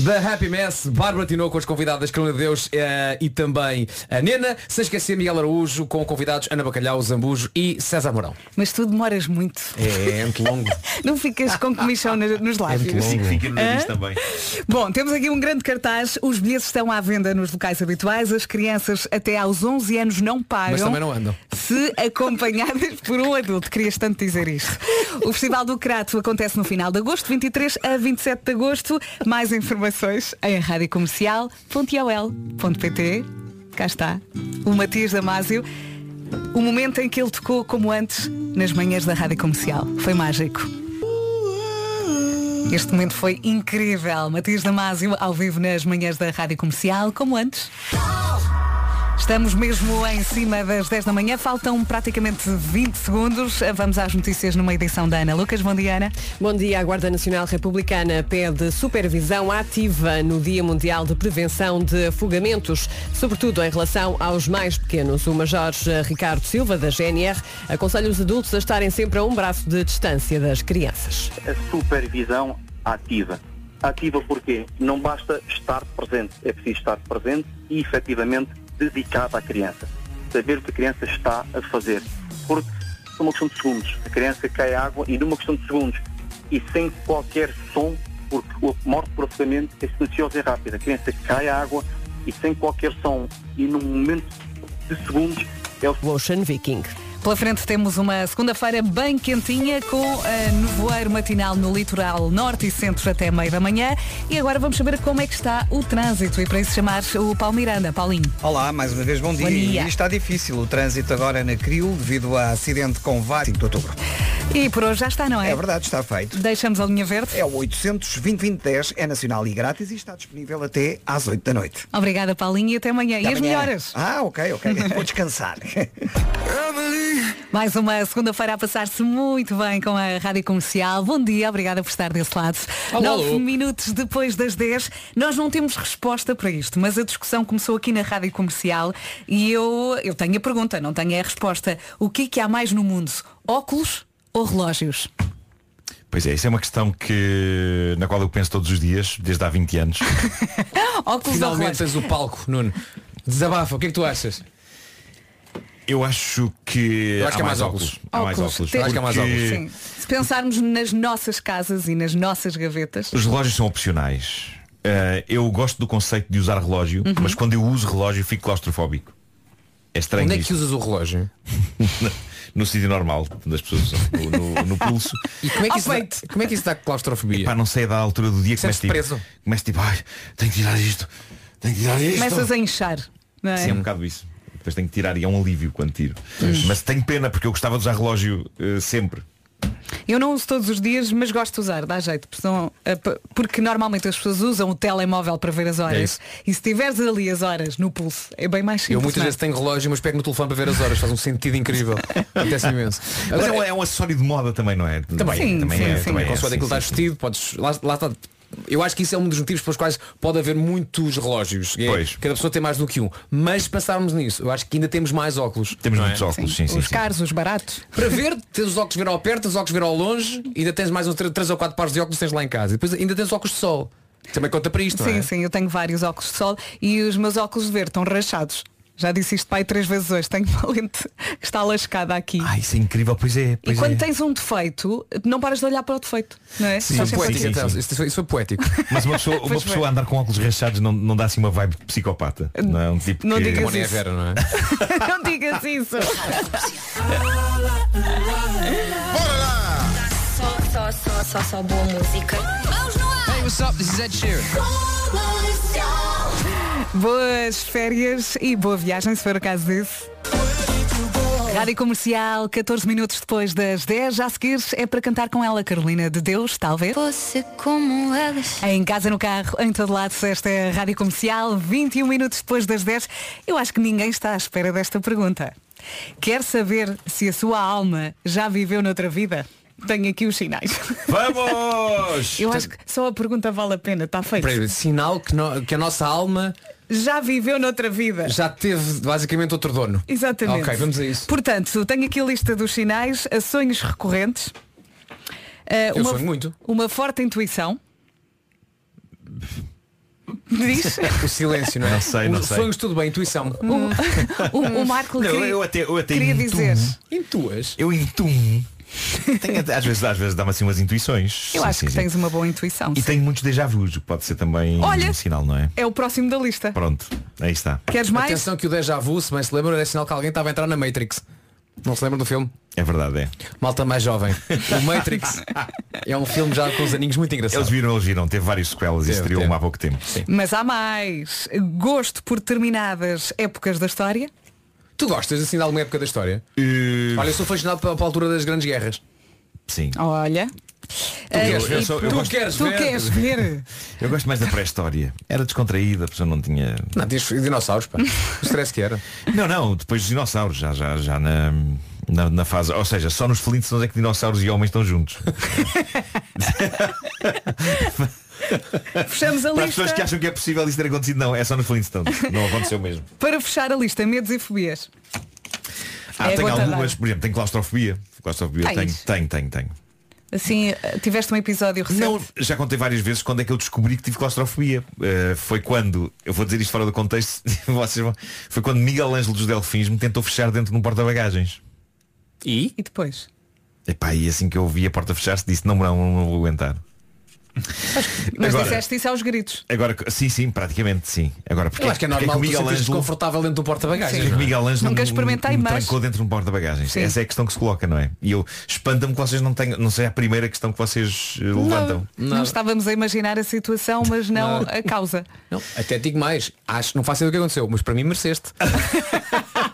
Da Happy Mess, Bárbara Tinoco com as convidadas Carolina de Deus eh, e também a Nena, sem esquecer Miguel Araújo com convidados Ana Bacalhau, Zambujo e César Mourão. Mas tu demoras muito. É, é muito longo. Não ficas com comichão nos lábios. muito longo. Fica no nariz também. Bom, temos aqui um grande cartaz. Os bilhetes estão à venda nos locais habituais. As crianças até aos 11 anos não pagam. Mas também não andam. Se acompanhadas por um adulto. Querias tanto dizer isto. O Festival do Crato acontece no final de agosto, 23 a 27 de agosto. Mais informações em radiocomercial.ol.pt Cá está. O Matias Damasio. O momento em que ele tocou como antes nas manhãs da Rádio Comercial. Foi mágico. Este momento foi incrível. Matias Damasio ao vivo nas manhãs da Rádio Comercial, como antes. Estamos mesmo em cima das 10 da manhã, faltam praticamente 20 segundos. Vamos às notícias numa edição da Ana Lucas. Bom dia, Ana. Bom dia. A Guarda Nacional Republicana pede supervisão ativa no Dia Mundial de Prevenção de Afogamentos, sobretudo em relação aos mais pequenos. O Major Ricardo Silva, da GNR, aconselha os adultos a estarem sempre a um braço de distância das crianças. a supervisão ativa. Ativa porque não basta estar presente, é preciso estar presente e efetivamente dedicado à criança. Saber o que a criança está a fazer. Porque é uma questão de segundos. A criança cai à água e numa questão de segundos e sem qualquer som, porque a morte por afogamento é silenciosa e rápida. A criança cai à água e sem qualquer som e num momento de segundos é o Ocean Viking. Pela frente temos uma segunda-feira bem quentinha com a nevoeiro matinal no litoral norte e centro até meio da manhã. E agora vamos saber como é que está o trânsito e para isso chamar o Paulo Miranda. Paulinho. Olá, mais uma vez bom dia. Bom dia. E está difícil o trânsito agora na CRIO devido a acidente com vários 5 de outubro. E por hoje já está, não é? É verdade, está feito. Deixamos a linha verde. É o 800 2010 é nacional e grátis e está disponível até às 8 da noite. Obrigada, Paulinho, e até amanhã. Até e as amanhã. melhoras? Ah, ok, ok. Vou descansar. Mais uma segunda-feira a passar-se muito bem com a Rádio Comercial. Bom dia, obrigada por estar desse lado. Nove minutos depois das 10. Nós não temos resposta para isto, mas a discussão começou aqui na Rádio Comercial e eu, eu tenho a pergunta, não tenho a resposta. O que é que há mais no mundo? Óculos ou relógios? Pois é, isso é uma questão que na qual eu penso todos os dias, desde há 20 anos. Óculos ou Finalmente relógios? tens o palco, Nuno. Desabafa, o que é que tu achas? Eu acho que Eu acho que há mais óculos. óculos. Há mais Óculos. Tem- Acho que há mais óculos. Sim. Se pensarmos nas nossas casas e nas nossas gavetas. Os relógios são opcionais. Uh, eu gosto do conceito de usar relógio, Uhum. mas quando eu uso relógio fico claustrofóbico. É estranho Onde é que usas o relógio? no sítio normal das pessoas usam, no, no- no pulso. E como é que, isso, dá, como é que isso dá claustrofobia? Epá, não sei da altura do dia que começo tipo, preso? começo tipo, ai, tenho que tirar isto, tenho que tirar isto. Começas a inchar. Não é? Sim, é um bocado isso. Depois tenho que tirar e é um alívio quando tiro. Hum. Mas tenho pena porque eu gostava de usar relógio eh, sempre. Eu não uso todos os dias, mas gosto de usar, dá jeito. porque eh, Porque normalmente as pessoas usam o telemóvel para ver as É horas. isso. e se tiveres ali as horas no pulso, é bem mais simples. Eu muitas não é? vezes tenho relógio, mas pego no telefone para ver as horas. Faz um sentido incrível. Acontece imenso. Mas é um, é um acessório de moda também, não é? Também, Sim, também sim, é, sim. também é, sim, aquilo sim, estás sim. vestido, podes. Lá, lá está. Eu acho que isso é um dos motivos pelos quais pode haver muitos relógios. É, Pois. Cada pessoa tem mais do que um. Mas se pensarmos nisso, eu acho que ainda temos mais óculos. Temos não é? muitos óculos, sim, sim. Os sim. caros, os baratos. Para ver, tens os óculos ver ao perto, os óculos ver ao longe, e ainda tens mais uns 3 ou 4 pares de óculos que tens lá em casa. E depois ainda tens óculos de sol. Também conta para isto, sim, não é? sim, eu tenho vários óculos de sol e os meus óculos de ver estão rachados. Já disse isto pai três vezes hoje. Tenho uma lente que está lascada aqui. Ah, isso é incrível, pois é. e Pois quando é. tens um defeito, não paras de olhar para o defeito. Não é? Sim, Isso a poético, então. Isso foi poético. Mas uma pessoa, uma pessoa andar com óculos rachados não, não dá assim uma vibe psicopata. Não é um tipo Não que... digas a isso. Vera, não é? não digas isso. Só, só, só, só, só boa música. Mãos no ar! Hey, what's up? This is Ed Sheeran. Boas férias e boa viagem, se for o caso disso. Rádio Comercial, 14 minutos depois das 10, já a seguir é para cantar com ela, Carolina de Deus, talvez. Você como elas. Em casa, no carro, em todo lado, esta é a Rádio Comercial, 21 minutos depois das 10. Eu acho que ninguém está à espera desta pergunta. Quer saber se a sua alma já viveu noutra vida? Tenho aqui os sinais. Vamos! Eu acho que só a pergunta vale a pena, está feito. Sinal que, no- que a nossa alma Já viveu noutra vida. já teve basicamente outro dono. Exatamente. Ok, vamos a isso. Portanto, tenho aqui a lista dos sinais a sonhos recorrentes. eh, Eu uma, sonho muito. Uma forte intuição. Diz? O silêncio, não é? Não sei, não sei. sonhos tudo bem, intuição. o, o Marco Não, queria, eu até, eu até queria intuo. dizer. Intuas? Eu intuo. Tenho às vezes, às vezes dá-me assim umas intuições. Eu Sim, acho sim, que sim. tens uma boa intuição. E sim. tenho muitos déjà vus, o que pode ser também Olha. um sinal, não é? É o próximo da lista. Pronto, aí está. Queres mais? Atenção que o déjà vu, se bem se lembram, era sinal que alguém estava a entrar na Matrix. Não se lembram do filme? É verdade, é. Malta mais jovem. O Matrix é um filme já com os aninhos muito engraçado. Eles viram, eles viram, teve várias sequelas e estreou teve. há pouco tempo. Mas há mais. Gosto por determinadas épocas da história. Tu gostas assim de alguma época da história? Eh, Olha, eu sou fascinado pela, pela altura das grandes guerras. Sim. Olha. Tu queres ver? Só- eu tu- gosto- tu queres ver? Eu gosto mais da pré-história. Era descontraída, a pessoa não tinha. Não, tinhas dinossauros, pá. O stress que era. Não, não, depois dos dinossauros, já, já, já na, na, na fase. Ou seja, só nos Flintstones é que dinossauros e homens estão juntos. Fechamos a Para as pessoas lista. que acham que é possível isso ter acontecido, não, é só nos Flintstones. Não aconteceu mesmo. Para fechar a lista, medos e fobias. Ah, É tenho algumas, por exemplo, tenho claustrofobia. Claustrofobia, tenho, Tens? tenho, tenho, tenho. Assim, eh, tiveste um episódio recente. Não, já contei várias vezes quando é que eu descobri que tive claustrofobia. Uh, foi quando, eu vou dizer isto fora do contexto, vocês vão, foi quando Miguel Ângelo dos Delfins me tentou fechar dentro de um porta-bagagens. E? E depois? Epá, e assim que eu vi a porta fechar-se disse, não, não, não vou aguentar. Mas Agora- disseste isso aos gritos. Agora, sim, sim, praticamente sim. Agora, porque, Eu acho que é porque normal que o tu Miguel Ângelo, desconfortável dentro do porta-bagagens. porque é que o Miguel Ângelo Nunca me- experimentei, me mas- trancou dentro de um porta-bagagens. Essa é a questão que se coloca, não é? E eu espanta-me que vocês não tenham, não seja a primeira questão que vocês eh, levantam. Não estávamos a imaginar a situação, mas não Nada. a causa. Não, até digo mais. Acho, não faço ideia do que aconteceu, mas para mim mereceste.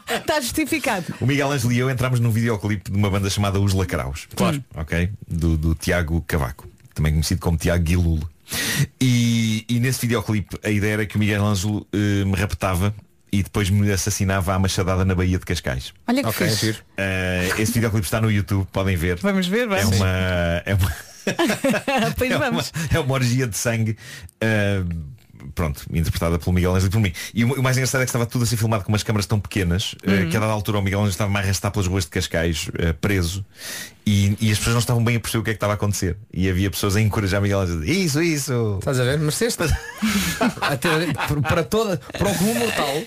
Está justificado. O Miguel Ângelo e eu entramos num videoclipe de uma banda chamada Os Lacraus. Claro. Ok? Do, do Tiago Cavaco. Também conhecido como Tiago Guilul. E, e nesse videoclipe a ideia era que o Miguel Ângelo eh, me raptava e depois me assassinava à machadada na Baía de Cascais. Olha que Ok, fixe. Eh, esse videoclipe está no YouTube, podem ver. Vamos ver, É vamos. uma, é uma, pois é uma, é uma orgia de sangue. eh, pronto, interpretada pelo Miguel Ângelo e por mim. E o, o mais engraçado é que estava tudo a ser filmado com umas câmaras tão pequenas eh, Uhum. que a dada altura o Miguel Ângelo estava a arrastar pelas ruas de Cascais, eh, preso, e, e as pessoas não estavam bem a perceber o que é que estava a acontecer. E havia pessoas a encorajar Miguel Ângelo a dizer, isso, isso. Estás a ver? Mereceste. Até, para toda, para o comum mortal,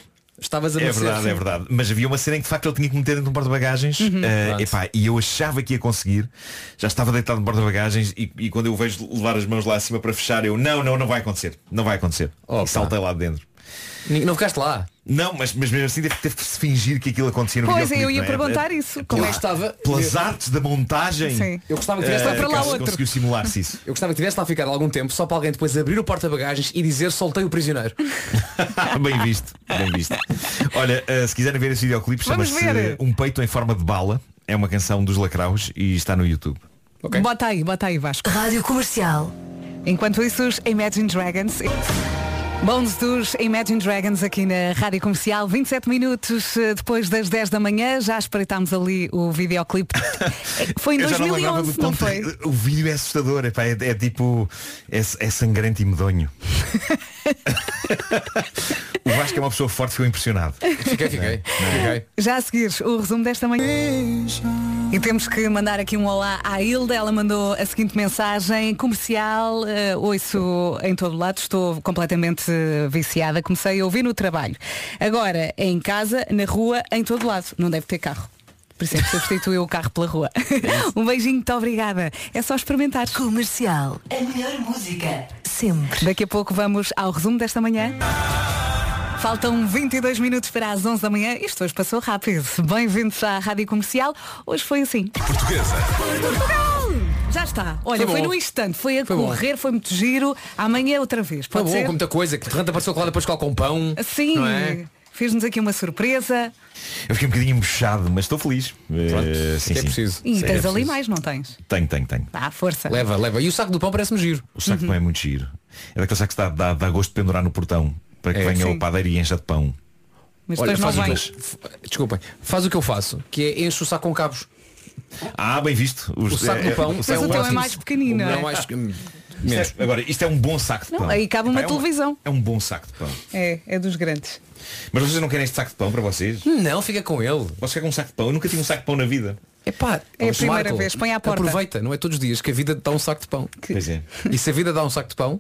estavas a É verdade, é verdade. Mas havia uma cena em que de facto ele tinha que meter dentro de um porta-bagagens Pronto. epá, e eu achava que ia conseguir. Já estava deitado no porta-bagagens e, e quando eu vejo levar as mãos lá acima para fechar, eu não, não, não vai acontecer. Não vai acontecer. Opa. E saltei lá dentro. Não ficaste lá. Não, mas, mas mesmo assim teve, teve que se fingir que aquilo acontecia no Pois videoclipe, eu ia não é? perguntar isso. Como é que gostava. Pelas artes da montagem. Sim. eu gostava que eh, tivesse lá para lá outro. conseguiu simular-se isso. Eu gostava que tivesse lá ficado algum tempo só para alguém depois abrir o porta-bagagens e dizer soltei o prisioneiro. bem visto, bem visto. Olha, eh, se quiserem ver esse videoclipe, Vamos chama-se. Um Peito em Forma de Bala. É uma canção dos Lacraus e está no YouTube. Ok. Bota aí, bota aí, Vasco. Rádio Comercial. Enquanto isso, os Imagine Dragons. Bons dos Imagine Dragons aqui na Rádio Comercial, 27 minutos eh, depois das 10 da manhã, já espreitámos ali o videoclipe. Eh, Foi em Eu já não lembrava 2011, do não ponto- foi? O vídeo é assustador, epá, é, é tipo. É, é sangrento e medonho. o Vasco é uma pessoa forte, ficou impressionado. Fiquei, fiquei. fiquei. Já a seguir, o resumo desta manhã. E temos que mandar aqui um olá à Hilda. Ela mandou a seguinte mensagem comercial. eh, ouço em todo lado, estou completamente eh, viciada. Comecei a ouvir no trabalho. Agora, é em casa, na rua, em todo lado. Não deve ter carro. Por isso é que substituiu o carro pela rua. um beijinho, muito obrigada. É só experimentar. Comercial. A melhor música. Sempre. Daqui a pouco vamos ao resumo desta manhã. Faltam 22 minutos para as 11 da manhã. Isto hoje passou rápido. Bem-vindos à Rádio Comercial. Hoje foi assim. Portuguesa. Portugal! Já está. Olha, Foi foi, bom. no instante. Foi a Foi bom. correr, foi muito giro. Amanhã outra vez. Foi Pode bom, ser? com muita coisa. Que de repente apareceu depois com pão. Sim. Não é? Fez-nos aqui uma surpresa. Eu fiquei um bocadinho embuchado, mas estou feliz. Pronto, Eh, sim, é sim. preciso. E Sim, tens é ali preciso. mais, não tens? Tenho, tenho, tenho. Dá, força. Leva, leva. E o saco do pão parece-me giro. O saco de pão é muito giro. É daquele saco que dá, dá, dá gosto de pendurar no portão. Para que É, venha sim. o padeiro e encha de pão. Mas Olha, depois não faz o que desculpem, faz o que eu faço, que é encho o saco com cabos. Ah, bem visto. O saco do pão. o Mas saco o teu é mais pequenino. Não, é? mais que- Isto é- agora, isto é um bom saco de Não, pão. aí cabe uma é televisão. É um bom saco de pão. É, é dos grandes. Mas vocês não querem este saco de pão para vocês? Não, fica com ele. Vocês querem um saco de pão? Eu nunca tive um saco de pão na vida. Epá, É a Marco, primeira vez, põe à porta. Aproveita, não é todos os dias que a vida dá um saco de pão. Pois é. E se a vida dá um saco de pão,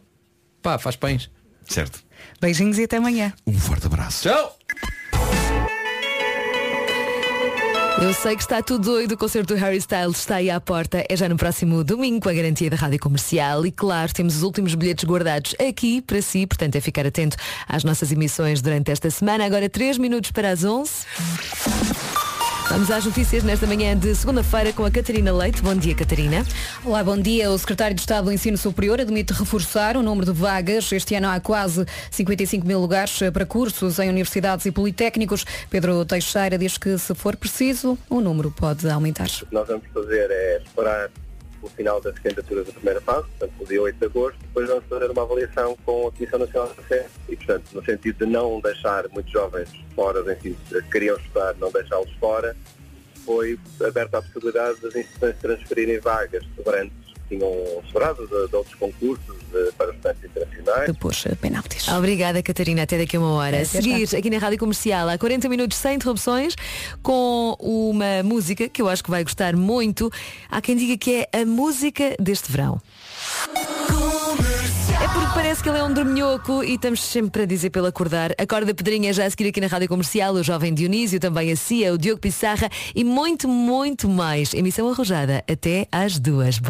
pá, faz pães. Certo. Beijinhos e até amanhã. Um forte abraço. Tchau! Eu sei que está tudo doido, o concerto do Harry Styles está aí à porta. É já no próximo domingo com a garantia da Rádio Comercial e claro, temos os últimos bilhetes guardados aqui para si, portanto é ficar atento às nossas emissões durante esta semana. Agora 3 minutos para as 11. Vamos às notícias nesta manhã de segunda-feira com a Catarina Leite. Bom dia, Catarina. Olá, bom dia. O secretário de Estado do Ensino Superior admite reforçar o número de vagas. Este ano há quase 55 mil lugares para cursos em universidades e politécnicos. Pedro Teixeira diz que, se for preciso, o número pode aumentar. O que nós vamos fazer é separar o final das candidaturas da primeira fase, portanto, no dia 8 de agosto, depois vamos fazer uma avaliação com a Comissão Nacional da Fé. E, portanto, no sentido de não deixar muitos jovens fora do ensino, que queriam estudar, não deixá-los fora, foi aberta a possibilidade das instituições transferirem vagas que tinham sobrado de, de outros concursos de- para estudantes internacionais. Depois, penaltis. Obrigada, Catarina. Até daqui a uma hora. A seguir, aqui na Rádio Comercial, há 40 minutos sem interrupções, com uma música que eu acho que vai gostar muito. Há quem diga que é a música deste verão. É porque parece que ele é um dorminhoco e estamos sempre para dizer pelo acordar. Acorda Pedrinha já a seguir aqui na Rádio Comercial, o Jovem Dionísio, também a Cia, o Diogo Pissarra e muito, muito mais. Emissão arrojada até às duas. Boa